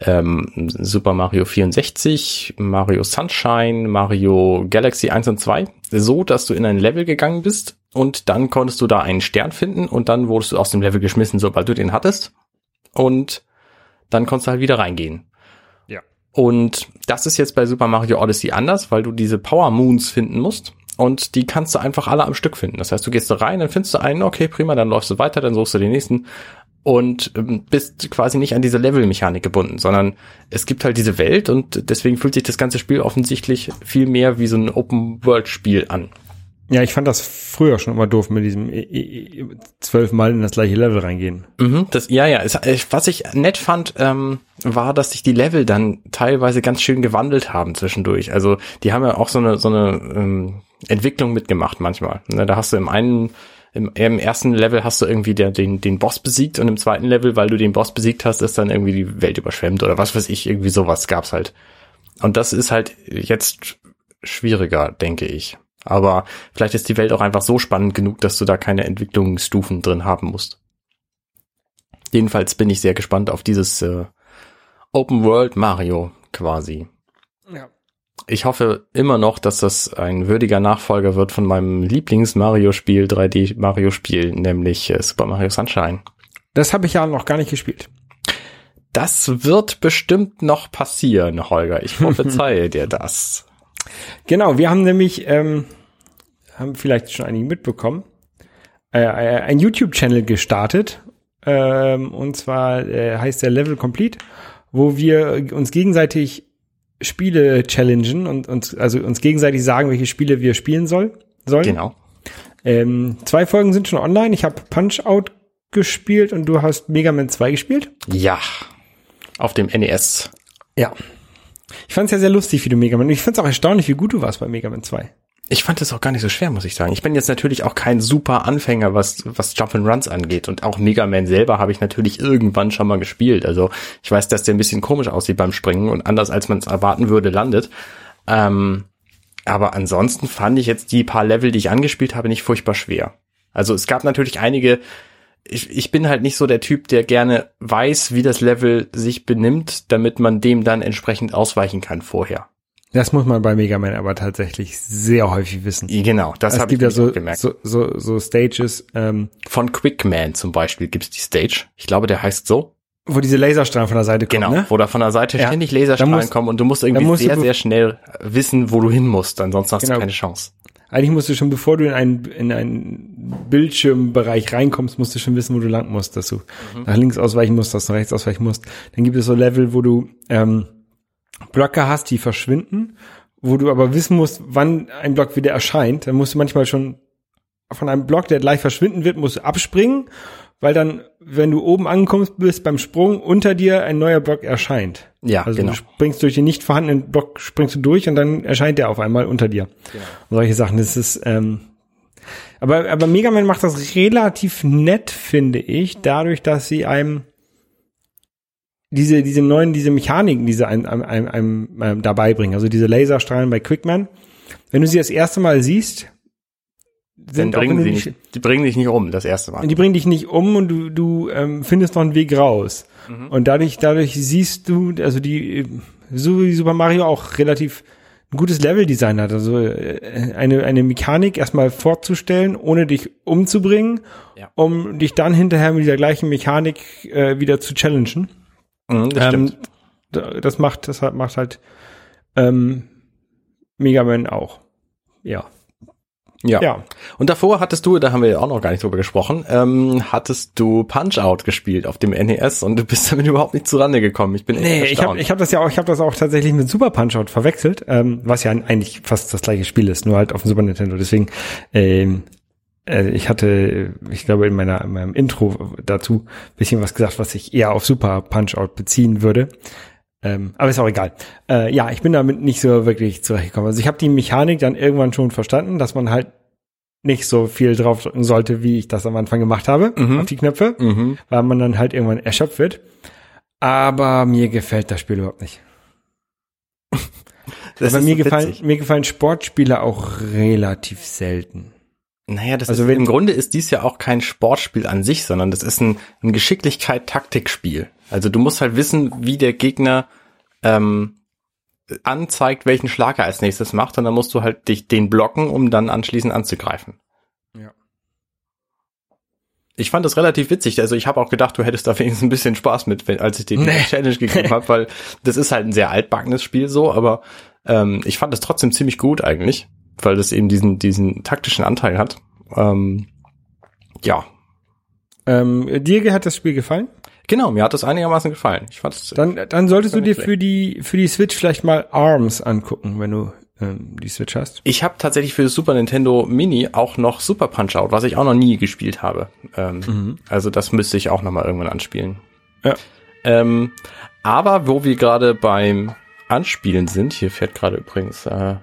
[SPEAKER 3] ähm, Super Mario 64, Mario Sunshine, Mario Galaxy 1 und 2, so, dass du in ein Level gegangen bist und dann konntest du da einen Stern finden und dann wurdest du aus dem Level geschmissen, sobald du den hattest. Und dann konntest du halt wieder reingehen.
[SPEAKER 2] Ja.
[SPEAKER 3] Und das ist jetzt bei Super Mario Odyssey anders, weil du diese Power Moons finden musst. Und die kannst du einfach alle am Stück finden. Das heißt, du gehst da rein, dann findest du einen, okay, prima, dann läufst du weiter, dann suchst du den nächsten und ähm, bist quasi nicht an diese Level-Mechanik gebunden, sondern es gibt halt diese Welt und deswegen fühlt sich das ganze Spiel offensichtlich viel mehr wie so ein Open-World-Spiel an.
[SPEAKER 2] Ja, ich fand das früher schon immer doof mit diesem äh, äh, zwölfmal in das gleiche Level reingehen.
[SPEAKER 3] Mhm, das, ja, ja. Es, was ich nett fand, ähm, war, dass sich die Level dann teilweise ganz schön gewandelt haben zwischendurch. Also die haben ja auch so eine so eine ähm, Entwicklung mitgemacht manchmal. Ne, da hast du im einen im, im ersten Level hast du irgendwie der, den, den Boss besiegt und im zweiten Level, weil du den Boss besiegt hast, ist dann irgendwie die Welt überschwemmt oder was weiß ich, irgendwie sowas gab's halt. Und das ist halt jetzt schwieriger, denke ich. Aber vielleicht ist die Welt auch einfach so spannend genug, dass du da keine Entwicklungsstufen drin haben musst. Jedenfalls bin ich sehr gespannt auf dieses äh, Open World Mario quasi.
[SPEAKER 2] Ja.
[SPEAKER 3] Ich hoffe immer noch, dass das ein würdiger Nachfolger wird von meinem Lieblings-Mario-Spiel, 3D-Mario-Spiel, nämlich äh, Super Mario Sunshine.
[SPEAKER 2] Das habe ich ja noch gar nicht gespielt.
[SPEAKER 3] Das wird bestimmt noch passieren, Holger. Ich prophezeie dir das.
[SPEAKER 2] Genau, wir haben nämlich, ähm, haben vielleicht schon einige mitbekommen, äh, äh, ein YouTube-Channel gestartet. Ähm, und zwar äh, heißt der Level Complete, wo wir uns gegenseitig Spiele challengen und uns, also uns gegenseitig sagen, welche Spiele wir spielen soll, sollen.
[SPEAKER 3] Genau.
[SPEAKER 2] Ähm, zwei Folgen sind schon online. Ich habe Punch-Out gespielt und du hast Mega Man 2 gespielt.
[SPEAKER 3] Ja. Auf dem NES.
[SPEAKER 2] Ja. Ich fand es ja sehr lustig, wie du Mega Man. Ich find's auch erstaunlich, wie gut du warst bei Mega Man 2.
[SPEAKER 3] Ich fand das auch gar nicht so schwer, muss ich sagen. Ich bin jetzt natürlich auch kein super Anfänger, was, was Jump'n'Runs angeht. Und auch Mega Man selber habe ich natürlich irgendwann schon mal gespielt. Also ich weiß, dass der ein bisschen komisch aussieht beim Springen und anders als man es erwarten würde, landet. Ähm, aber ansonsten fand ich jetzt die paar Level, die ich angespielt habe, nicht furchtbar schwer. Also es gab natürlich einige, ich, ich bin halt nicht so der Typ, der gerne weiß, wie das Level sich benimmt, damit man dem dann entsprechend ausweichen kann vorher.
[SPEAKER 2] Das muss man bei Mega Man aber tatsächlich sehr häufig wissen.
[SPEAKER 3] Genau, das habe ich nämlich
[SPEAKER 2] so,
[SPEAKER 3] gemerkt.
[SPEAKER 2] so, so, so Stages, ähm,
[SPEAKER 3] Von Quickman zum Beispiel gibt's die Stage. Ich glaube, der heißt so.
[SPEAKER 2] wo diese Laserstrahlen von der Seite kommen,
[SPEAKER 3] Genau,
[SPEAKER 2] ne?
[SPEAKER 3] wo da von der Seite
[SPEAKER 2] Ja.
[SPEAKER 3] ständig
[SPEAKER 2] Da
[SPEAKER 3] Laserstrahlen
[SPEAKER 2] musst-
[SPEAKER 3] kommen und du musst irgendwie
[SPEAKER 2] da musst
[SPEAKER 3] sehr, sehr schnell wissen, wo du hin musst. Ansonsten hast
[SPEAKER 2] Genau.
[SPEAKER 3] du keine Chance.
[SPEAKER 2] Eigentlich musst du schon, bevor du in einen, in einen Bildschirmbereich reinkommst, musst du schon wissen, wo du lang musst, dass du
[SPEAKER 3] Mhm.
[SPEAKER 2] nach links ausweichen musst, dass du nach rechts ausweichen musst. Dann gibt es so Level, wo du ähm, Blöcke hast, die verschwinden, wo du aber wissen musst, wann ein Block wieder erscheint. Dann musst du manchmal schon von einem Block, der gleich verschwinden wird, musst du abspringen, weil dann, wenn du oben angekommen bist beim Sprung, unter dir ein neuer Block erscheint.
[SPEAKER 3] Ja,
[SPEAKER 2] Also
[SPEAKER 3] genau.
[SPEAKER 2] du springst durch den nicht vorhandenen Block, springst du durch und dann erscheint der auf einmal unter dir.
[SPEAKER 3] Genau.
[SPEAKER 2] Und solche Sachen, das ist, ähm, aber, aber Mega Man macht das relativ nett, finde ich, dadurch, dass sie einem diese, diese neuen, diese Mechaniken, diese einem, einem, einem, einem, einem dabei bringen, also diese Laserstrahlen bei Quickman. Wenn du sie das erste Mal siehst,
[SPEAKER 3] Dann
[SPEAKER 2] sind wenn
[SPEAKER 3] bringen sie
[SPEAKER 2] nicht,
[SPEAKER 3] die bringen dich nicht um, das erste Mal.
[SPEAKER 2] die bringen dich nicht um und du, du ähm, findest noch einen Weg raus. Und dadurch, dadurch siehst du, also die, so wie Super Mario auch relativ ein gutes Leveldesign hat. Also äh, eine, eine Mechanik erstmal vorzustellen, ohne dich umzubringen,
[SPEAKER 3] Ja.
[SPEAKER 2] um dich dann hinterher mit dieser gleichen Mechanik äh, wieder zu challengen.
[SPEAKER 3] Mhm, das
[SPEAKER 2] Ähm, das macht, das macht halt ähm, Mega Man auch. Ja.
[SPEAKER 3] Ja.
[SPEAKER 2] Ja.
[SPEAKER 3] Und davor hattest du, da haben wir ja auch noch gar nicht drüber gesprochen, ähm, hattest du Punch-Out gespielt auf dem NES und du bist damit überhaupt nicht zurande gekommen. Ich bin echt
[SPEAKER 2] Nee, ich habe
[SPEAKER 3] erstaunt.
[SPEAKER 2] ich hab das ja auch, ich habe das auch tatsächlich mit Super Punch-Out verwechselt, ähm, was ja eigentlich fast das gleiche Spiel ist, nur halt auf dem Super Nintendo. Deswegen, ähm, äh, ich hatte, ich glaube, in meiner in meinem Intro dazu bisschen was gesagt, was ich eher auf Super Punch-Out beziehen würde. Ähm, aber ist auch egal. Äh, ja, ich bin damit nicht so wirklich zurechtgekommen. Also ich habe die Mechanik dann irgendwann schon verstanden, dass man halt nicht so viel draufdrücken sollte, wie ich das am Anfang gemacht habe,
[SPEAKER 3] Mhm.
[SPEAKER 2] auf die Knöpfe,
[SPEAKER 3] mhm.
[SPEAKER 2] weil man dann halt irgendwann erschöpft wird. Aber mir gefällt das Spiel überhaupt nicht.
[SPEAKER 3] Das
[SPEAKER 2] Aber
[SPEAKER 3] ist
[SPEAKER 2] mir
[SPEAKER 3] so
[SPEAKER 2] gefallen, mir gefallen Sportspiele auch relativ selten.
[SPEAKER 3] Naja, das
[SPEAKER 2] Also
[SPEAKER 3] ist, im Grunde ist dies ja auch kein Sportspiel an sich, sondern das ist ein, ein Geschicklichkeit-Taktikspiel. Also du musst halt wissen, wie der Gegner ähm, anzeigt, welchen Schlag er als nächstes macht, und dann musst du halt dich den blocken, um dann anschließend anzugreifen.
[SPEAKER 2] Ja.
[SPEAKER 3] Ich fand das relativ witzig. Also ich habe auch gedacht, du hättest da wenigstens ein bisschen Spaß mit, als ich dir die
[SPEAKER 2] Nee.
[SPEAKER 3] Challenge gegeben habe, weil das ist halt ein sehr altbackenes Spiel so, aber ähm, ich fand es trotzdem ziemlich gut eigentlich, weil das eben diesen, diesen taktischen Anteil hat. Ähm, ja,
[SPEAKER 2] Ähm, dir hat das Spiel gefallen?
[SPEAKER 3] genau, mir hat das einigermaßen gefallen. Ich fand es
[SPEAKER 2] Dann, dann solltest du dir für die, für die Switch vielleicht mal ARMS angucken, wenn du ähm, die Switch hast.
[SPEAKER 3] Ich habe tatsächlich für das Super Nintendo Mini auch noch Super Punch Out, was ich auch noch nie gespielt habe. Ähm, Also das müsste ich auch noch mal irgendwann anspielen.
[SPEAKER 2] Ja.
[SPEAKER 3] Ähm, aber wo wir gerade beim Anspielen sind, hier fährt gerade übrigens äh,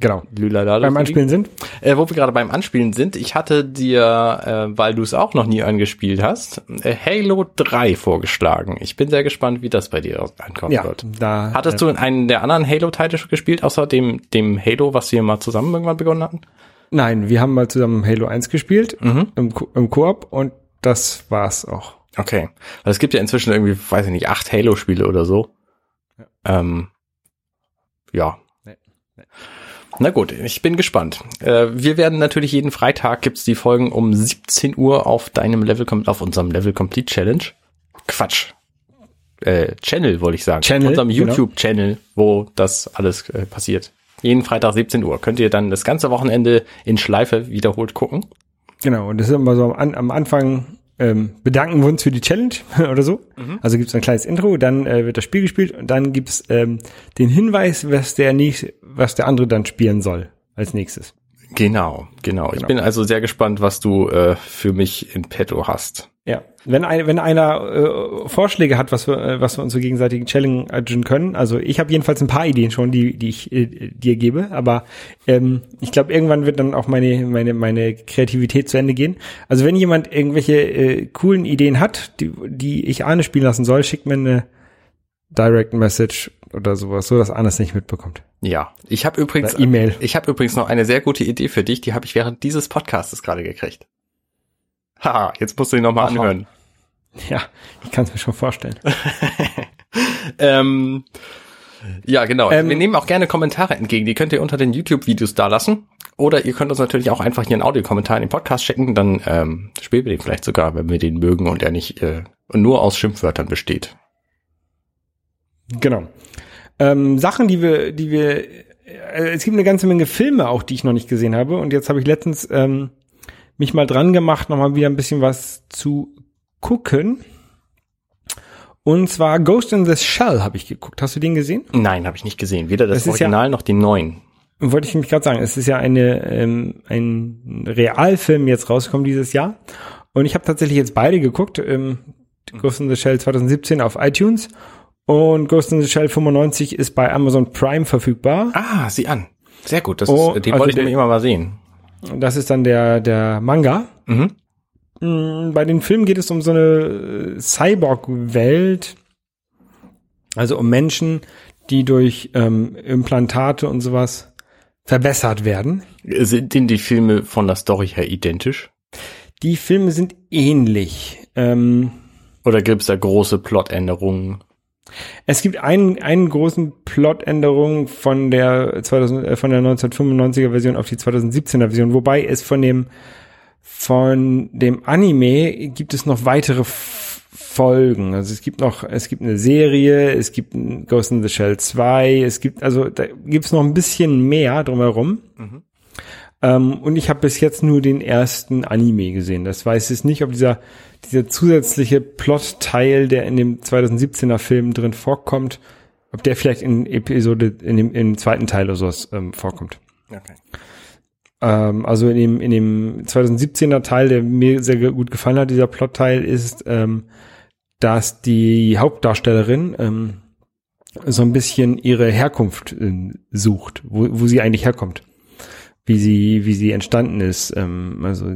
[SPEAKER 2] Genau. Beim Anspielen sind?
[SPEAKER 3] Äh, wo wir gerade beim Anspielen sind, ich hatte dir, äh, weil du es auch noch nie angespielt hast, äh, Halo 3 vorgeschlagen. Ich bin sehr gespannt, wie das bei dir ankommen
[SPEAKER 2] Ja,
[SPEAKER 3] wird.
[SPEAKER 2] da.
[SPEAKER 3] Hattest
[SPEAKER 2] äh,
[SPEAKER 3] du einen der anderen Halo-Titel schon gespielt, außer dem, dem Halo, was wir mal zusammen irgendwann begonnen hatten?
[SPEAKER 2] Nein, wir haben mal zusammen Halo 1 gespielt,
[SPEAKER 3] Mhm.
[SPEAKER 2] im, im Koop und das war's auch.
[SPEAKER 3] Okay. Weil es gibt ja inzwischen irgendwie, weiß ich nicht, acht Halo-Spiele oder so. Ja. Ähm, ja.
[SPEAKER 2] Nee, nee.
[SPEAKER 3] Na gut, ich bin gespannt. Äh, wir werden natürlich jeden Freitag gibt's die Folgen um 17 Uhr auf deinem Level, auf unserem Level Complete Challenge. Quatsch. Äh, Channel wollte ich sagen.
[SPEAKER 2] Channel,
[SPEAKER 3] Unserem
[SPEAKER 2] genau.
[SPEAKER 3] YouTube-Channel, wo das alles äh, passiert. Jeden Freitag 17 Uhr. Könnt ihr dann das ganze Wochenende in Schleife wiederholt gucken.
[SPEAKER 2] Genau, und das ist immer so am, am Anfang ähm, bedanken wir uns für die Challenge oder so. Also gibt's ein kleines Intro, dann äh, wird das Spiel gespielt und dann gibt's ähm, den Hinweis, was der nächste, was der andere dann spielen soll als nächstes.
[SPEAKER 3] Genau, genau. Ich
[SPEAKER 2] Genau.
[SPEAKER 3] bin also sehr gespannt, was du äh, für mich in petto hast.
[SPEAKER 2] Ja, wenn, ein, wenn einer äh, Vorschläge hat, was wir, äh, was wir uns so gegenseitig challengen können, also ich habe jedenfalls ein paar Ideen schon, die, die ich äh, dir gebe, aber ähm, ich glaube, irgendwann wird dann auch meine, meine, meine Kreativität zu Ende gehen. Also wenn jemand irgendwelche äh, coolen Ideen hat, die, die ich Arne spielen lassen soll, schickt mir eine Direct Message oder sowas, so dass Arne es nicht mitbekommt.
[SPEAKER 3] Ja, ich habe übrigens
[SPEAKER 2] E-Mail.
[SPEAKER 3] Ich habe übrigens noch eine sehr gute Idee für dich, die habe ich während dieses Podcastes gerade gekriegt. Haha, jetzt musst du ihn nochmal anhören.
[SPEAKER 2] Ja, ich kann es mir schon vorstellen.
[SPEAKER 3] Ähm, ja, genau.
[SPEAKER 2] Ähm,
[SPEAKER 3] Wir nehmen auch gerne Kommentare entgegen. Die könnt ihr unter den YouTube-Videos da lassen. Oder ihr könnt uns natürlich auch einfach hier einen Audiokommentar in den Podcast schicken. Dann ähm, spielen wir den vielleicht sogar, wenn wir den mögen und er nicht äh, nur aus Schimpfwörtern besteht.
[SPEAKER 2] Genau. Ähm, Sachen, die wir, die wir, äh, es gibt eine ganze Menge Filme auch, die ich noch nicht gesehen habe. Und jetzt habe ich letztens ähm, mich mal dran gemacht, nochmal wieder ein bisschen was zu gucken. Und zwar Ghost in the Shell habe ich geguckt. Hast du den gesehen?
[SPEAKER 3] Nein, habe ich nicht gesehen. Weder das,
[SPEAKER 2] Das ist ja-
[SPEAKER 3] Original noch den neuen.
[SPEAKER 2] Wollte ich mich gerade sagen. Es ist ja eine, ähm, ein Realfilm jetzt rausgekommen dieses Jahr. Und ich habe tatsächlich jetzt beide geguckt. Ähm, Ghost in the Shell 2017 auf iTunes und Ghost in the Shell 95 ist bei Amazon Prime verfügbar.
[SPEAKER 3] Ah, sieh an. Sehr gut. Das
[SPEAKER 2] Oh,
[SPEAKER 3] ist, den
[SPEAKER 2] also
[SPEAKER 3] wollte ich nämlich immer mal sehen.
[SPEAKER 2] Das ist dann der, der Manga.
[SPEAKER 3] Mhm.
[SPEAKER 2] Mm, Bei den Filmen geht es um so eine äh, Cyborg-Welt. Also um Menschen, die durch ähm, Implantate und sowas verbessert werden.
[SPEAKER 3] Sind denn die Filme von der Story her identisch?
[SPEAKER 2] Die Filme sind ähnlich. Ähm,
[SPEAKER 3] Oder gibt's da große Plotänderungen?
[SPEAKER 2] Es gibt einen, einen großen Plotänderung von der 2000, äh, von der 1995er Version auf die 2017er Version, wobei es von dem von dem Anime gibt es noch weitere Folgen. Also es gibt noch, es gibt eine Serie, es gibt Ghost in the Shell 2, es gibt, also da gibt es noch ein bisschen mehr drumherum. Ähm, und ich habe bis jetzt nur den ersten Anime gesehen. Das weiß ich nicht, ob dieser, dieser zusätzliche Plot-Teil, der in dem 2017er Film drin vorkommt, ob der vielleicht in Episode, in dem, im zweiten Teil oder sowas ähm, vorkommt.
[SPEAKER 3] Okay.
[SPEAKER 2] Ähm, also in dem, in dem 2017er Teil, der mir sehr gut gefallen hat, dieser Plotteil, ist, ähm, dass die Hauptdarstellerin ähm, so ein bisschen ihre Herkunft äh, sucht, wo, wo sie eigentlich herkommt, wie sie, wie sie entstanden ist. Ähm, also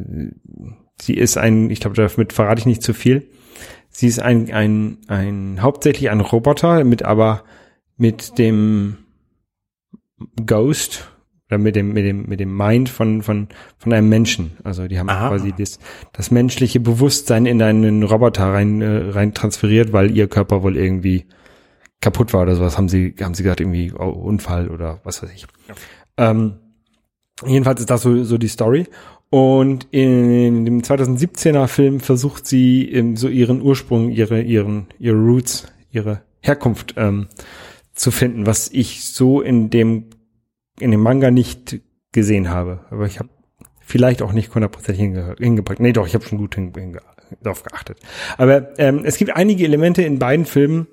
[SPEAKER 2] sie ist ein, ich glaube, damit verrate ich nicht zu viel. Sie ist ein, ein, ein hauptsächlich ein Roboter, mit aber mit dem Ghost oder mit dem mit dem mit dem Mind von von von einem Menschen. Also die haben
[SPEAKER 3] Aha.
[SPEAKER 2] quasi das, das menschliche Bewusstsein in einen Roboter rein äh, rein transferiert, weil ihr Körper wohl irgendwie kaputt war oder sowas. Haben sie haben sie gesagt irgendwie Unfall oder was weiß ich. Ähm, jedenfalls ist das so so die Story. Und in dem 2017er Film versucht sie so ihren Ursprung, ihre ihren ihre Roots, ihre Herkunft ähm, zu finden, was ich so in dem in dem Manga nicht gesehen habe. Aber ich habe vielleicht auch nicht hundertprozentig hinge hingepackt. Nee, doch, ich habe schon gut hinge darauf geachtet. Aber ähm, es gibt einige Elemente in beiden Filmen.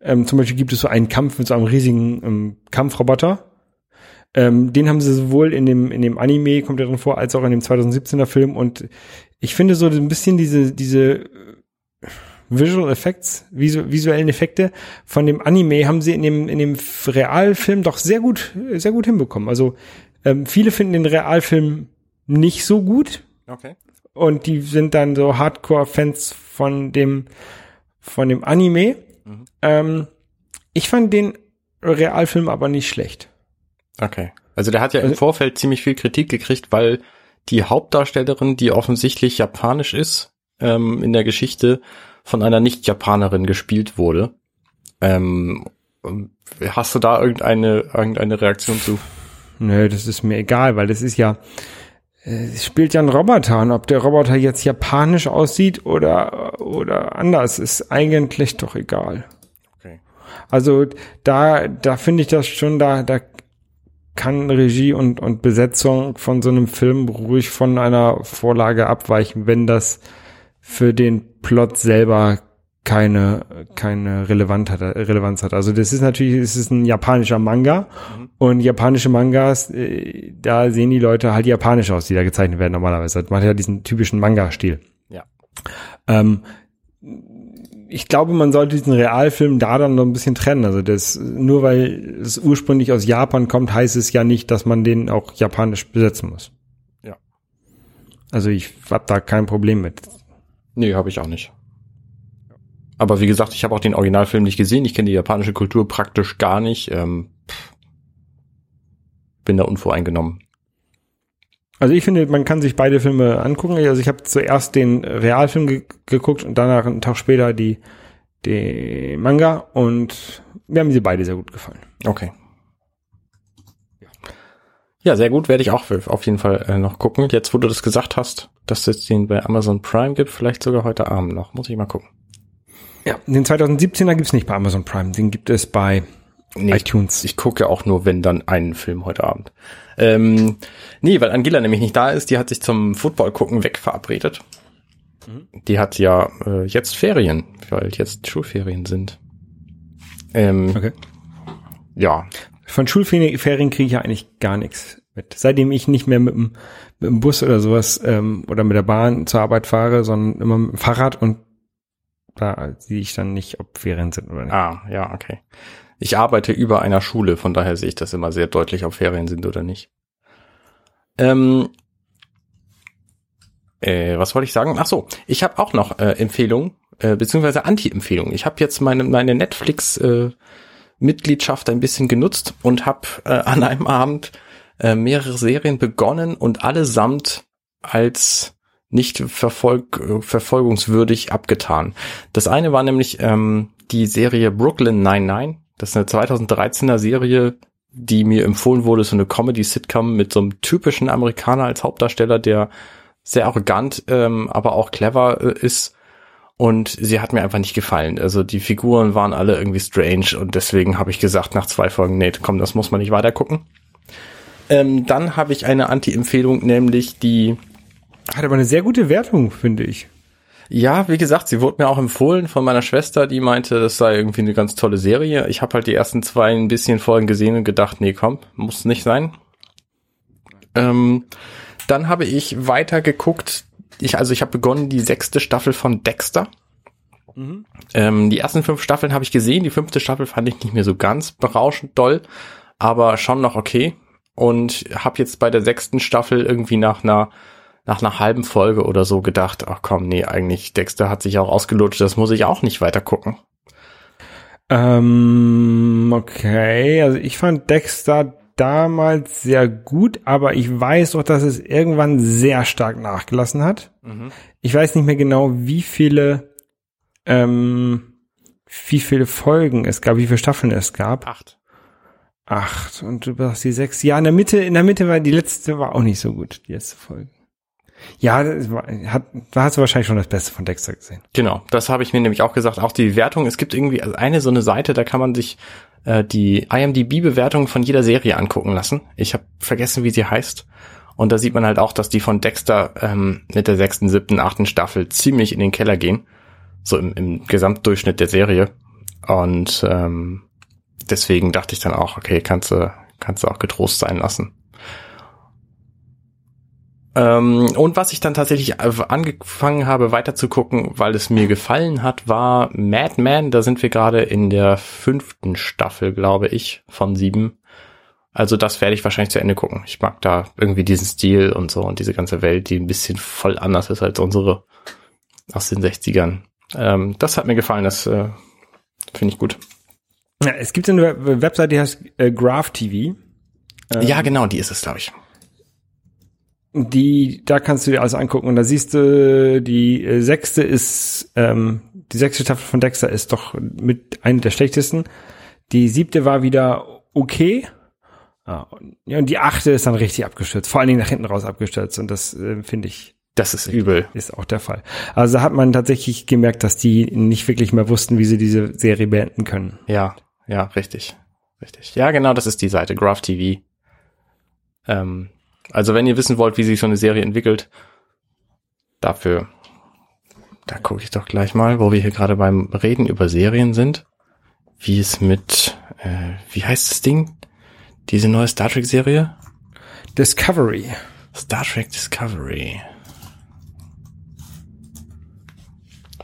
[SPEAKER 2] Ähm, zum Beispiel gibt es so einen Kampf mit so einem riesigen ähm, Kampfroboter. Ähm, den haben sie sowohl in dem in dem Anime kommt er drin vor, als auch in dem 2017er Film. Und ich finde so ein bisschen diese diese Visual Effects, visu visuellen Effekte von dem Anime haben sie in dem in dem Realfilm doch sehr gut sehr gut hinbekommen. Also ähm, viele finden den Realfilm nicht so gut
[SPEAKER 3] Okay.
[SPEAKER 2] und die sind dann so Hardcore-Fans von dem von dem Anime. Ähm, ich fand den Realfilm aber nicht schlecht.
[SPEAKER 3] Okay. Also der hat ja im
[SPEAKER 2] Also-
[SPEAKER 3] Vorfeld ziemlich viel Kritik gekriegt, weil die Hauptdarstellerin, die offensichtlich japanisch ist, ähm, in der Geschichte von einer Nicht-Japanerin gespielt wurde. Ähm, hast du da irgendeine, irgendeine Reaktion zu?
[SPEAKER 2] Nö, das ist mir egal, weil das ist ja, äh, es spielt ja ein Roboter und ob der Roboter jetzt japanisch aussieht oder, oder anders, ist eigentlich doch egal.
[SPEAKER 3] Okay.
[SPEAKER 2] Also da, da finde ich das schon, da, da kann Regie und, und Besetzung von so einem Film ruhig von einer Vorlage abweichen, wenn das für den Plot selber keine, keine Relevanz hat, Relevanz hat. Also das ist natürlich, es ist ein japanischer Manga und japanische Mangas, äh, da sehen die Leute halt japanisch aus, die da gezeichnet werden normalerweise. Das macht ja diesen typischen Manga-Stil.
[SPEAKER 3] Ja.
[SPEAKER 2] Ähm, ich glaube, man sollte diesen Realfilm da dann noch ein bisschen trennen. Also das, nur weil es ursprünglich aus Japan kommt, heißt es ja nicht, dass man den auch japanisch besetzen muss.
[SPEAKER 3] Ja.
[SPEAKER 2] Also ich hab da kein Problem mit.
[SPEAKER 3] Nee, habe ich auch nicht. Aber wie gesagt, ich habe auch den Originalfilm nicht gesehen. Ich kenne die japanische Kultur praktisch gar nicht. Ähm, bin da unvoreingenommen.
[SPEAKER 2] Also ich finde, man kann sich beide Filme angucken. Also ich habe zuerst den Realfilm ge geguckt und danach einen Tag später die, die Manga und mir haben sie beide sehr gut gefallen.
[SPEAKER 3] Okay. Ja, sehr gut, werde ich auch auf jeden Fall äh, noch gucken. Jetzt, wo du das gesagt hast, dass es den bei Amazon Prime gibt, vielleicht sogar heute Abend noch. Muss ich mal gucken.
[SPEAKER 2] Ja, den 2017er gibt's nicht bei Amazon Prime, den gibt es bei
[SPEAKER 3] Nee,
[SPEAKER 2] iTunes.
[SPEAKER 3] Ich gucke ja auch nur, wenn dann einen Film heute Abend. Ähm, nee, weil Angela nämlich nicht da ist, die hat sich zum Football gucken weg verabredet. Die hat ja äh, jetzt Ferien, weil jetzt Schulferien sind. Ähm,
[SPEAKER 2] Okay.
[SPEAKER 3] Ja,
[SPEAKER 2] Von Schulferien kriege ich ja eigentlich gar nichts mit. Seitdem ich nicht mehr mit dem, mit dem Bus oder sowas ähm, oder mit der Bahn zur Arbeit fahre, sondern immer mit dem Fahrrad und da sehe ich dann nicht, ob Ferien sind oder nicht.
[SPEAKER 3] ah, ja, okay. Ich arbeite über einer Schule, von daher sehe ich das immer sehr deutlich, ob Ferien sind oder nicht. Ähm, äh, was wollte ich sagen? Ach so, ich habe auch noch äh, Empfehlungen, äh, beziehungsweise Anti-Empfehlungen. Ich habe jetzt meine, meine Netflix äh, Mitgliedschaft ein bisschen genutzt und habe äh, an einem Abend äh, mehrere Serien begonnen und allesamt als nicht verfolg äh, verfolgungswürdig abgetan. Das eine war nämlich ähm, die Serie Brooklyn 99. Das ist eine 2013er Serie, die mir empfohlen wurde, so eine Comedy-Sitcom mit so einem typischen Amerikaner als Hauptdarsteller, der sehr arrogant, ähm, aber auch clever äh, ist. Und sie hat mir einfach nicht gefallen. Also die Figuren waren alle irgendwie strange und deswegen habe ich gesagt nach zwei Folgen, nee, komm, das muss man nicht weiter gucken. Ähm, dann habe ich eine Anti-Empfehlung, nämlich die
[SPEAKER 2] Hat aber eine sehr gute Wertung, finde ich.
[SPEAKER 3] Ja, wie gesagt, sie wurde mir auch empfohlen von meiner Schwester, die meinte, das sei irgendwie eine ganz tolle Serie. Ich habe halt die ersten zwei ein bisschen Folgen gesehen und gedacht, nee, komm, muss nicht sein. Ähm, dann habe ich weiter geguckt. Ich, also ich habe begonnen die sechste Staffel von Dexter. Ähm, die ersten fünf Staffeln habe ich gesehen. Die fünfte Staffel fand ich nicht mehr so ganz berauschend doll, aber schon noch okay. Und habe jetzt bei der sechsten Staffel irgendwie nach einer nach einer halben Folge oder so gedacht, ach komm, nee, eigentlich Dexter hat sich auch ausgelutscht, das muss ich auch nicht weiter gucken.
[SPEAKER 2] Ähm, okay, also ich fand Dexter damals sehr gut, aber ich weiß auch, dass es irgendwann sehr stark nachgelassen hat. Ich weiß nicht mehr genau, wie viele, ähm, wie viele Folgen es gab, wie viele Staffeln es gab.
[SPEAKER 3] Acht.
[SPEAKER 2] Acht und du sagst die sechs. Ja, in der Mitte, in der Mitte war die letzte war auch nicht so gut, die letzte Folge. Ja, hat, da hast du wahrscheinlich schon das Beste von Dexter gesehen.
[SPEAKER 3] Genau, das habe ich mir nämlich auch gesagt. Auch die Wertung, es gibt irgendwie eine so eine Seite, da kann man sich äh, die IMDb-Bewertung von jeder Serie angucken lassen. Ich habe vergessen, wie sie heißt. Und da sieht man halt auch, dass die von Dexter ähm, mit der sechsten, siebten, achten Staffel ziemlich in den Keller gehen. So im, im Gesamtdurchschnitt der Serie. Und ähm, deswegen dachte ich dann auch, okay, kannst du, kannst du auch getrost sein lassen. Ähm, und was ich dann tatsächlich angefangen habe weiter zu gucken, weil es mir gefallen hat, war Mad Men. Da sind wir gerade in der fünften Staffel, glaube ich, von sieben. Also das werde ich wahrscheinlich zu Ende gucken. Ich mag da irgendwie diesen Stil und so und diese ganze Welt, die ein bisschen voll anders ist als unsere aus den 60ern. Ähm, das hat mir gefallen, das äh, finde ich gut.
[SPEAKER 2] Ja, es gibt eine Web- Website, die heißt äh, Graph TV.
[SPEAKER 3] ja, genau, die ist es, glaube ich.
[SPEAKER 2] Die, da kannst du dir alles angucken und da siehst du, die äh, sechste ist, ähm, die sechste Staffel von Dexter ist doch mit einer der schlechtesten. Die siebte war wieder okay. Ja, und, ja, und die achte ist dann richtig abgestürzt, vor allen Dingen nach hinten raus abgestürzt und das äh, finde ich
[SPEAKER 3] Das ist übel.
[SPEAKER 2] ist auch der Fall. Also hat man tatsächlich gemerkt, dass die nicht wirklich mehr wussten, wie sie diese Serie beenden können.
[SPEAKER 3] Ja, ja, richtig. Richtig. Ja, genau, das ist die Seite, Graph TV. Ähm, also wenn ihr wissen wollt, wie sich so eine Serie entwickelt, dafür, da gucke ich doch gleich mal, wo wir hier gerade beim Reden über Serien sind, wie es mit, äh, wie heißt das Ding? Diese neue Star Trek Serie?
[SPEAKER 2] Discovery.
[SPEAKER 3] Star Trek Discovery.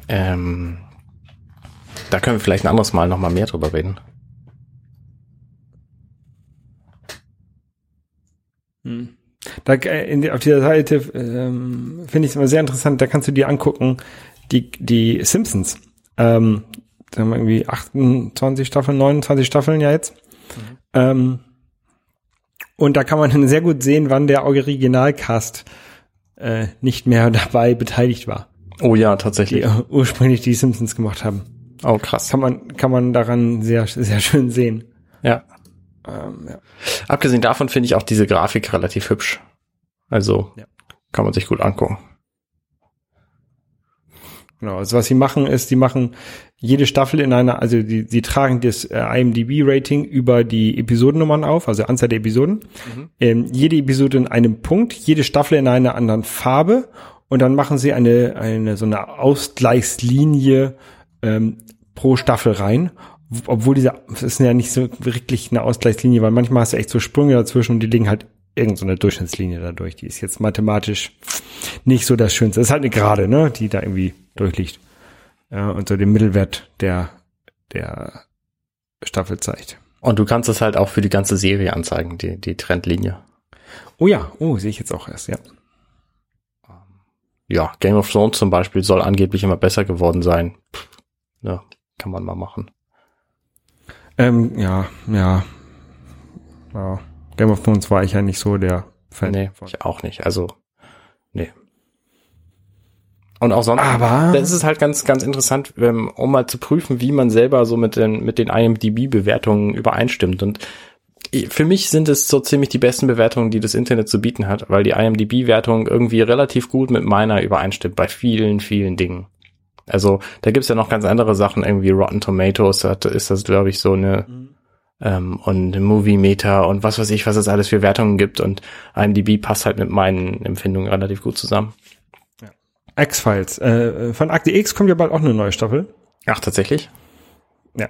[SPEAKER 3] Ähm, da können wir vielleicht ein anderes Mal nochmal mehr drüber reden.
[SPEAKER 2] Da, äh, in, auf dieser Seite ähm, finde ich es immer sehr interessant, da kannst du dir angucken, die, die Simpsons. Ähm, da haben wir irgendwie 28 Staffeln, 29 Staffeln ja jetzt. Ähm, und da kann man dann sehr gut sehen, wann der Originalcast äh, nicht mehr dabei beteiligt war,
[SPEAKER 3] Oh ja,
[SPEAKER 2] die
[SPEAKER 3] tatsächlich.
[SPEAKER 2] äh, ursprünglich die Simpsons gemacht haben.
[SPEAKER 3] Oh, krass.
[SPEAKER 2] Kann man, kann man daran sehr, sehr schön sehen.
[SPEAKER 3] Ja.
[SPEAKER 2] Ähm, ja.
[SPEAKER 3] Abgesehen davon finde ich auch diese Grafik relativ hübsch. Also
[SPEAKER 2] Ja.
[SPEAKER 3] kann man sich gut angucken.
[SPEAKER 2] Genau, also was sie machen ist, die machen jede Staffel in einer, also die, sie tragen das äh, IMDb-Rating über die Episodennummern auf, also Anzahl der Episoden. Ähm, jede Episode in einem Punkt, jede Staffel in einer anderen Farbe und dann machen sie eine, eine so eine Ausgleichslinie ähm, pro Staffel rein. Obwohl diese, das ist ja nicht so wirklich eine Ausgleichslinie, weil manchmal hast du echt so Sprünge dazwischen und die liegen halt irgend so eine Durchschnittslinie dadurch. Die ist jetzt mathematisch nicht so das Schönste. Das ist halt eine Gerade, ne, die da irgendwie durchliegt. Ja, und so den Mittelwert der, der Staffel zeigt.
[SPEAKER 3] Und du kannst es halt auch für die ganze Serie anzeigen, die, die Trendlinie.
[SPEAKER 2] Oh ja, oh, sehe ich jetzt auch erst, ja.
[SPEAKER 3] Ja, Game of Thrones zum Beispiel soll angeblich immer besser geworden sein. Pff, ja, kann man mal machen.
[SPEAKER 2] Ähm, ja, ja. ja. Game of Thrones war ich ja nicht so der Fan
[SPEAKER 3] Nee,
[SPEAKER 2] von.
[SPEAKER 3] ich auch nicht. Also, nee. Und auch sonst,
[SPEAKER 2] Aber-
[SPEAKER 3] das ist halt ganz, ganz interessant, ähm, um mal zu prüfen, wie man selber so mit den, mit den IMDb-Bewertungen übereinstimmt. Und für mich sind es so ziemlich die besten Bewertungen, die das Internet zu bieten hat, weil die IMDb-Wertung irgendwie relativ gut mit meiner übereinstimmt bei vielen, vielen Dingen. Also da gibt's ja noch ganz andere Sachen, irgendwie Rotten Tomatoes, hat, ist das, glaube ich, so eine ähm, und Movie Meter und was weiß ich, was es alles für Wertungen gibt und IMDb passt halt mit meinen Empfindungen relativ gut zusammen.
[SPEAKER 2] X-Files. Äh, von Akte X kommt ja bald auch eine neue Staffel.
[SPEAKER 3] Ach, tatsächlich?
[SPEAKER 2] Ja.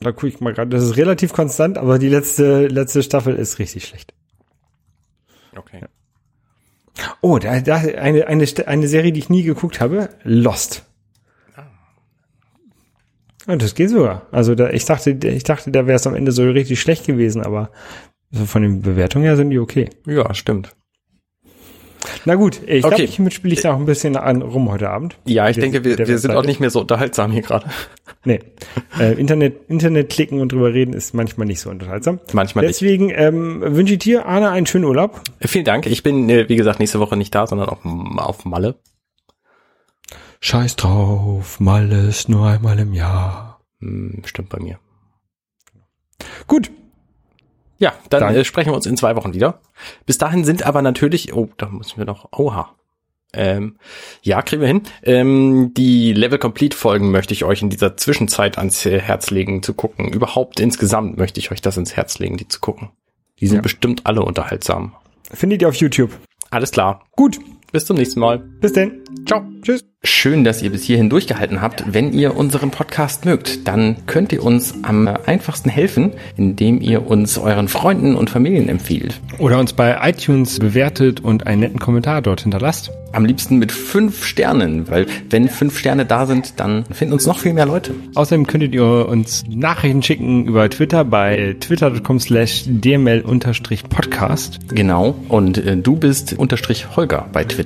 [SPEAKER 2] Da gucke ich mal gerade. Das ist relativ konstant, aber die letzte, letzte Staffel ist richtig schlecht.
[SPEAKER 3] Okay.
[SPEAKER 2] Oh, da, da eine, eine, eine Serie, die ich nie geguckt habe, Lost. Und das geht sogar. Also da, ich dachte, ich dachte, da wäre es am Ende so richtig schlecht gewesen, aber von den Bewertungen her sind die okay.
[SPEAKER 3] Ja, stimmt.
[SPEAKER 2] Na gut, ich glaube,
[SPEAKER 3] Okay.
[SPEAKER 2] ich mitspiele ich da auch ein bisschen an rum heute Abend.
[SPEAKER 3] Ja, ich
[SPEAKER 2] Der-
[SPEAKER 3] denke, wir, wir sind auch nicht mehr so unterhaltsam hier gerade.
[SPEAKER 2] Nee. äh, Internet, Internet klicken und drüber reden ist manchmal nicht so unterhaltsam.
[SPEAKER 3] Manchmal nicht.
[SPEAKER 2] Deswegen ähm, wünsche ich dir, Arne, einen schönen Urlaub.
[SPEAKER 3] Vielen Dank. Ich bin, äh, wie gesagt, nächste Woche nicht da, sondern auf, auf Malle.
[SPEAKER 2] Scheiß drauf, mal ist nur einmal im Jahr.
[SPEAKER 3] Hm, stimmt bei mir.
[SPEAKER 2] Gut,
[SPEAKER 3] Ja, dann
[SPEAKER 2] Danke.
[SPEAKER 3] äh, sprechen wir uns in zwei Wochen wieder. Bis dahin sind aber natürlich, oh, da müssen wir noch, oha. Ähm, ja, kriegen wir hin. Ähm, die Level Complete Folgen möchte ich euch in dieser Zwischenzeit ans äh, Herz legen zu gucken. Überhaupt insgesamt möchte ich euch das ins Herz legen, die zu gucken. Die sind
[SPEAKER 2] Ja.
[SPEAKER 3] bestimmt alle unterhaltsam.
[SPEAKER 2] findet ihr auf YouTube.
[SPEAKER 3] Alles klar.
[SPEAKER 2] Gut,
[SPEAKER 3] Bis zum nächsten Mal.
[SPEAKER 2] bis denn.
[SPEAKER 3] Ciao.
[SPEAKER 2] Tschüss.
[SPEAKER 3] Schön, dass ihr bis hierhin durchgehalten habt. Wenn ihr unseren Podcast mögt, dann könnt ihr uns am einfachsten helfen, indem ihr uns euren Freunden und Familien empfiehlt.
[SPEAKER 2] Oder uns bei iTunes bewertet und einen netten Kommentar dort hinterlasst.
[SPEAKER 3] Am liebsten mit fünf Sternen, weil wenn fünf Sterne da sind, dann finden uns noch viel mehr Leute.
[SPEAKER 2] Außerdem könntet ihr uns Nachrichten schicken über Twitter bei twitter.com slash dml-podcast.
[SPEAKER 3] Genau. Und äh, du bist unterstrich Holger bei Twitter.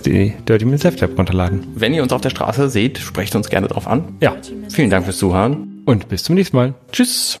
[SPEAKER 2] die Dirty Left App runterladen.
[SPEAKER 3] Wenn ihr uns auf der Straße seht, sprecht uns gerne drauf an.
[SPEAKER 2] Ja,
[SPEAKER 3] Vielen Dank fürs Zuhören.
[SPEAKER 2] und bis zum nächsten Mal.
[SPEAKER 3] Tschüss.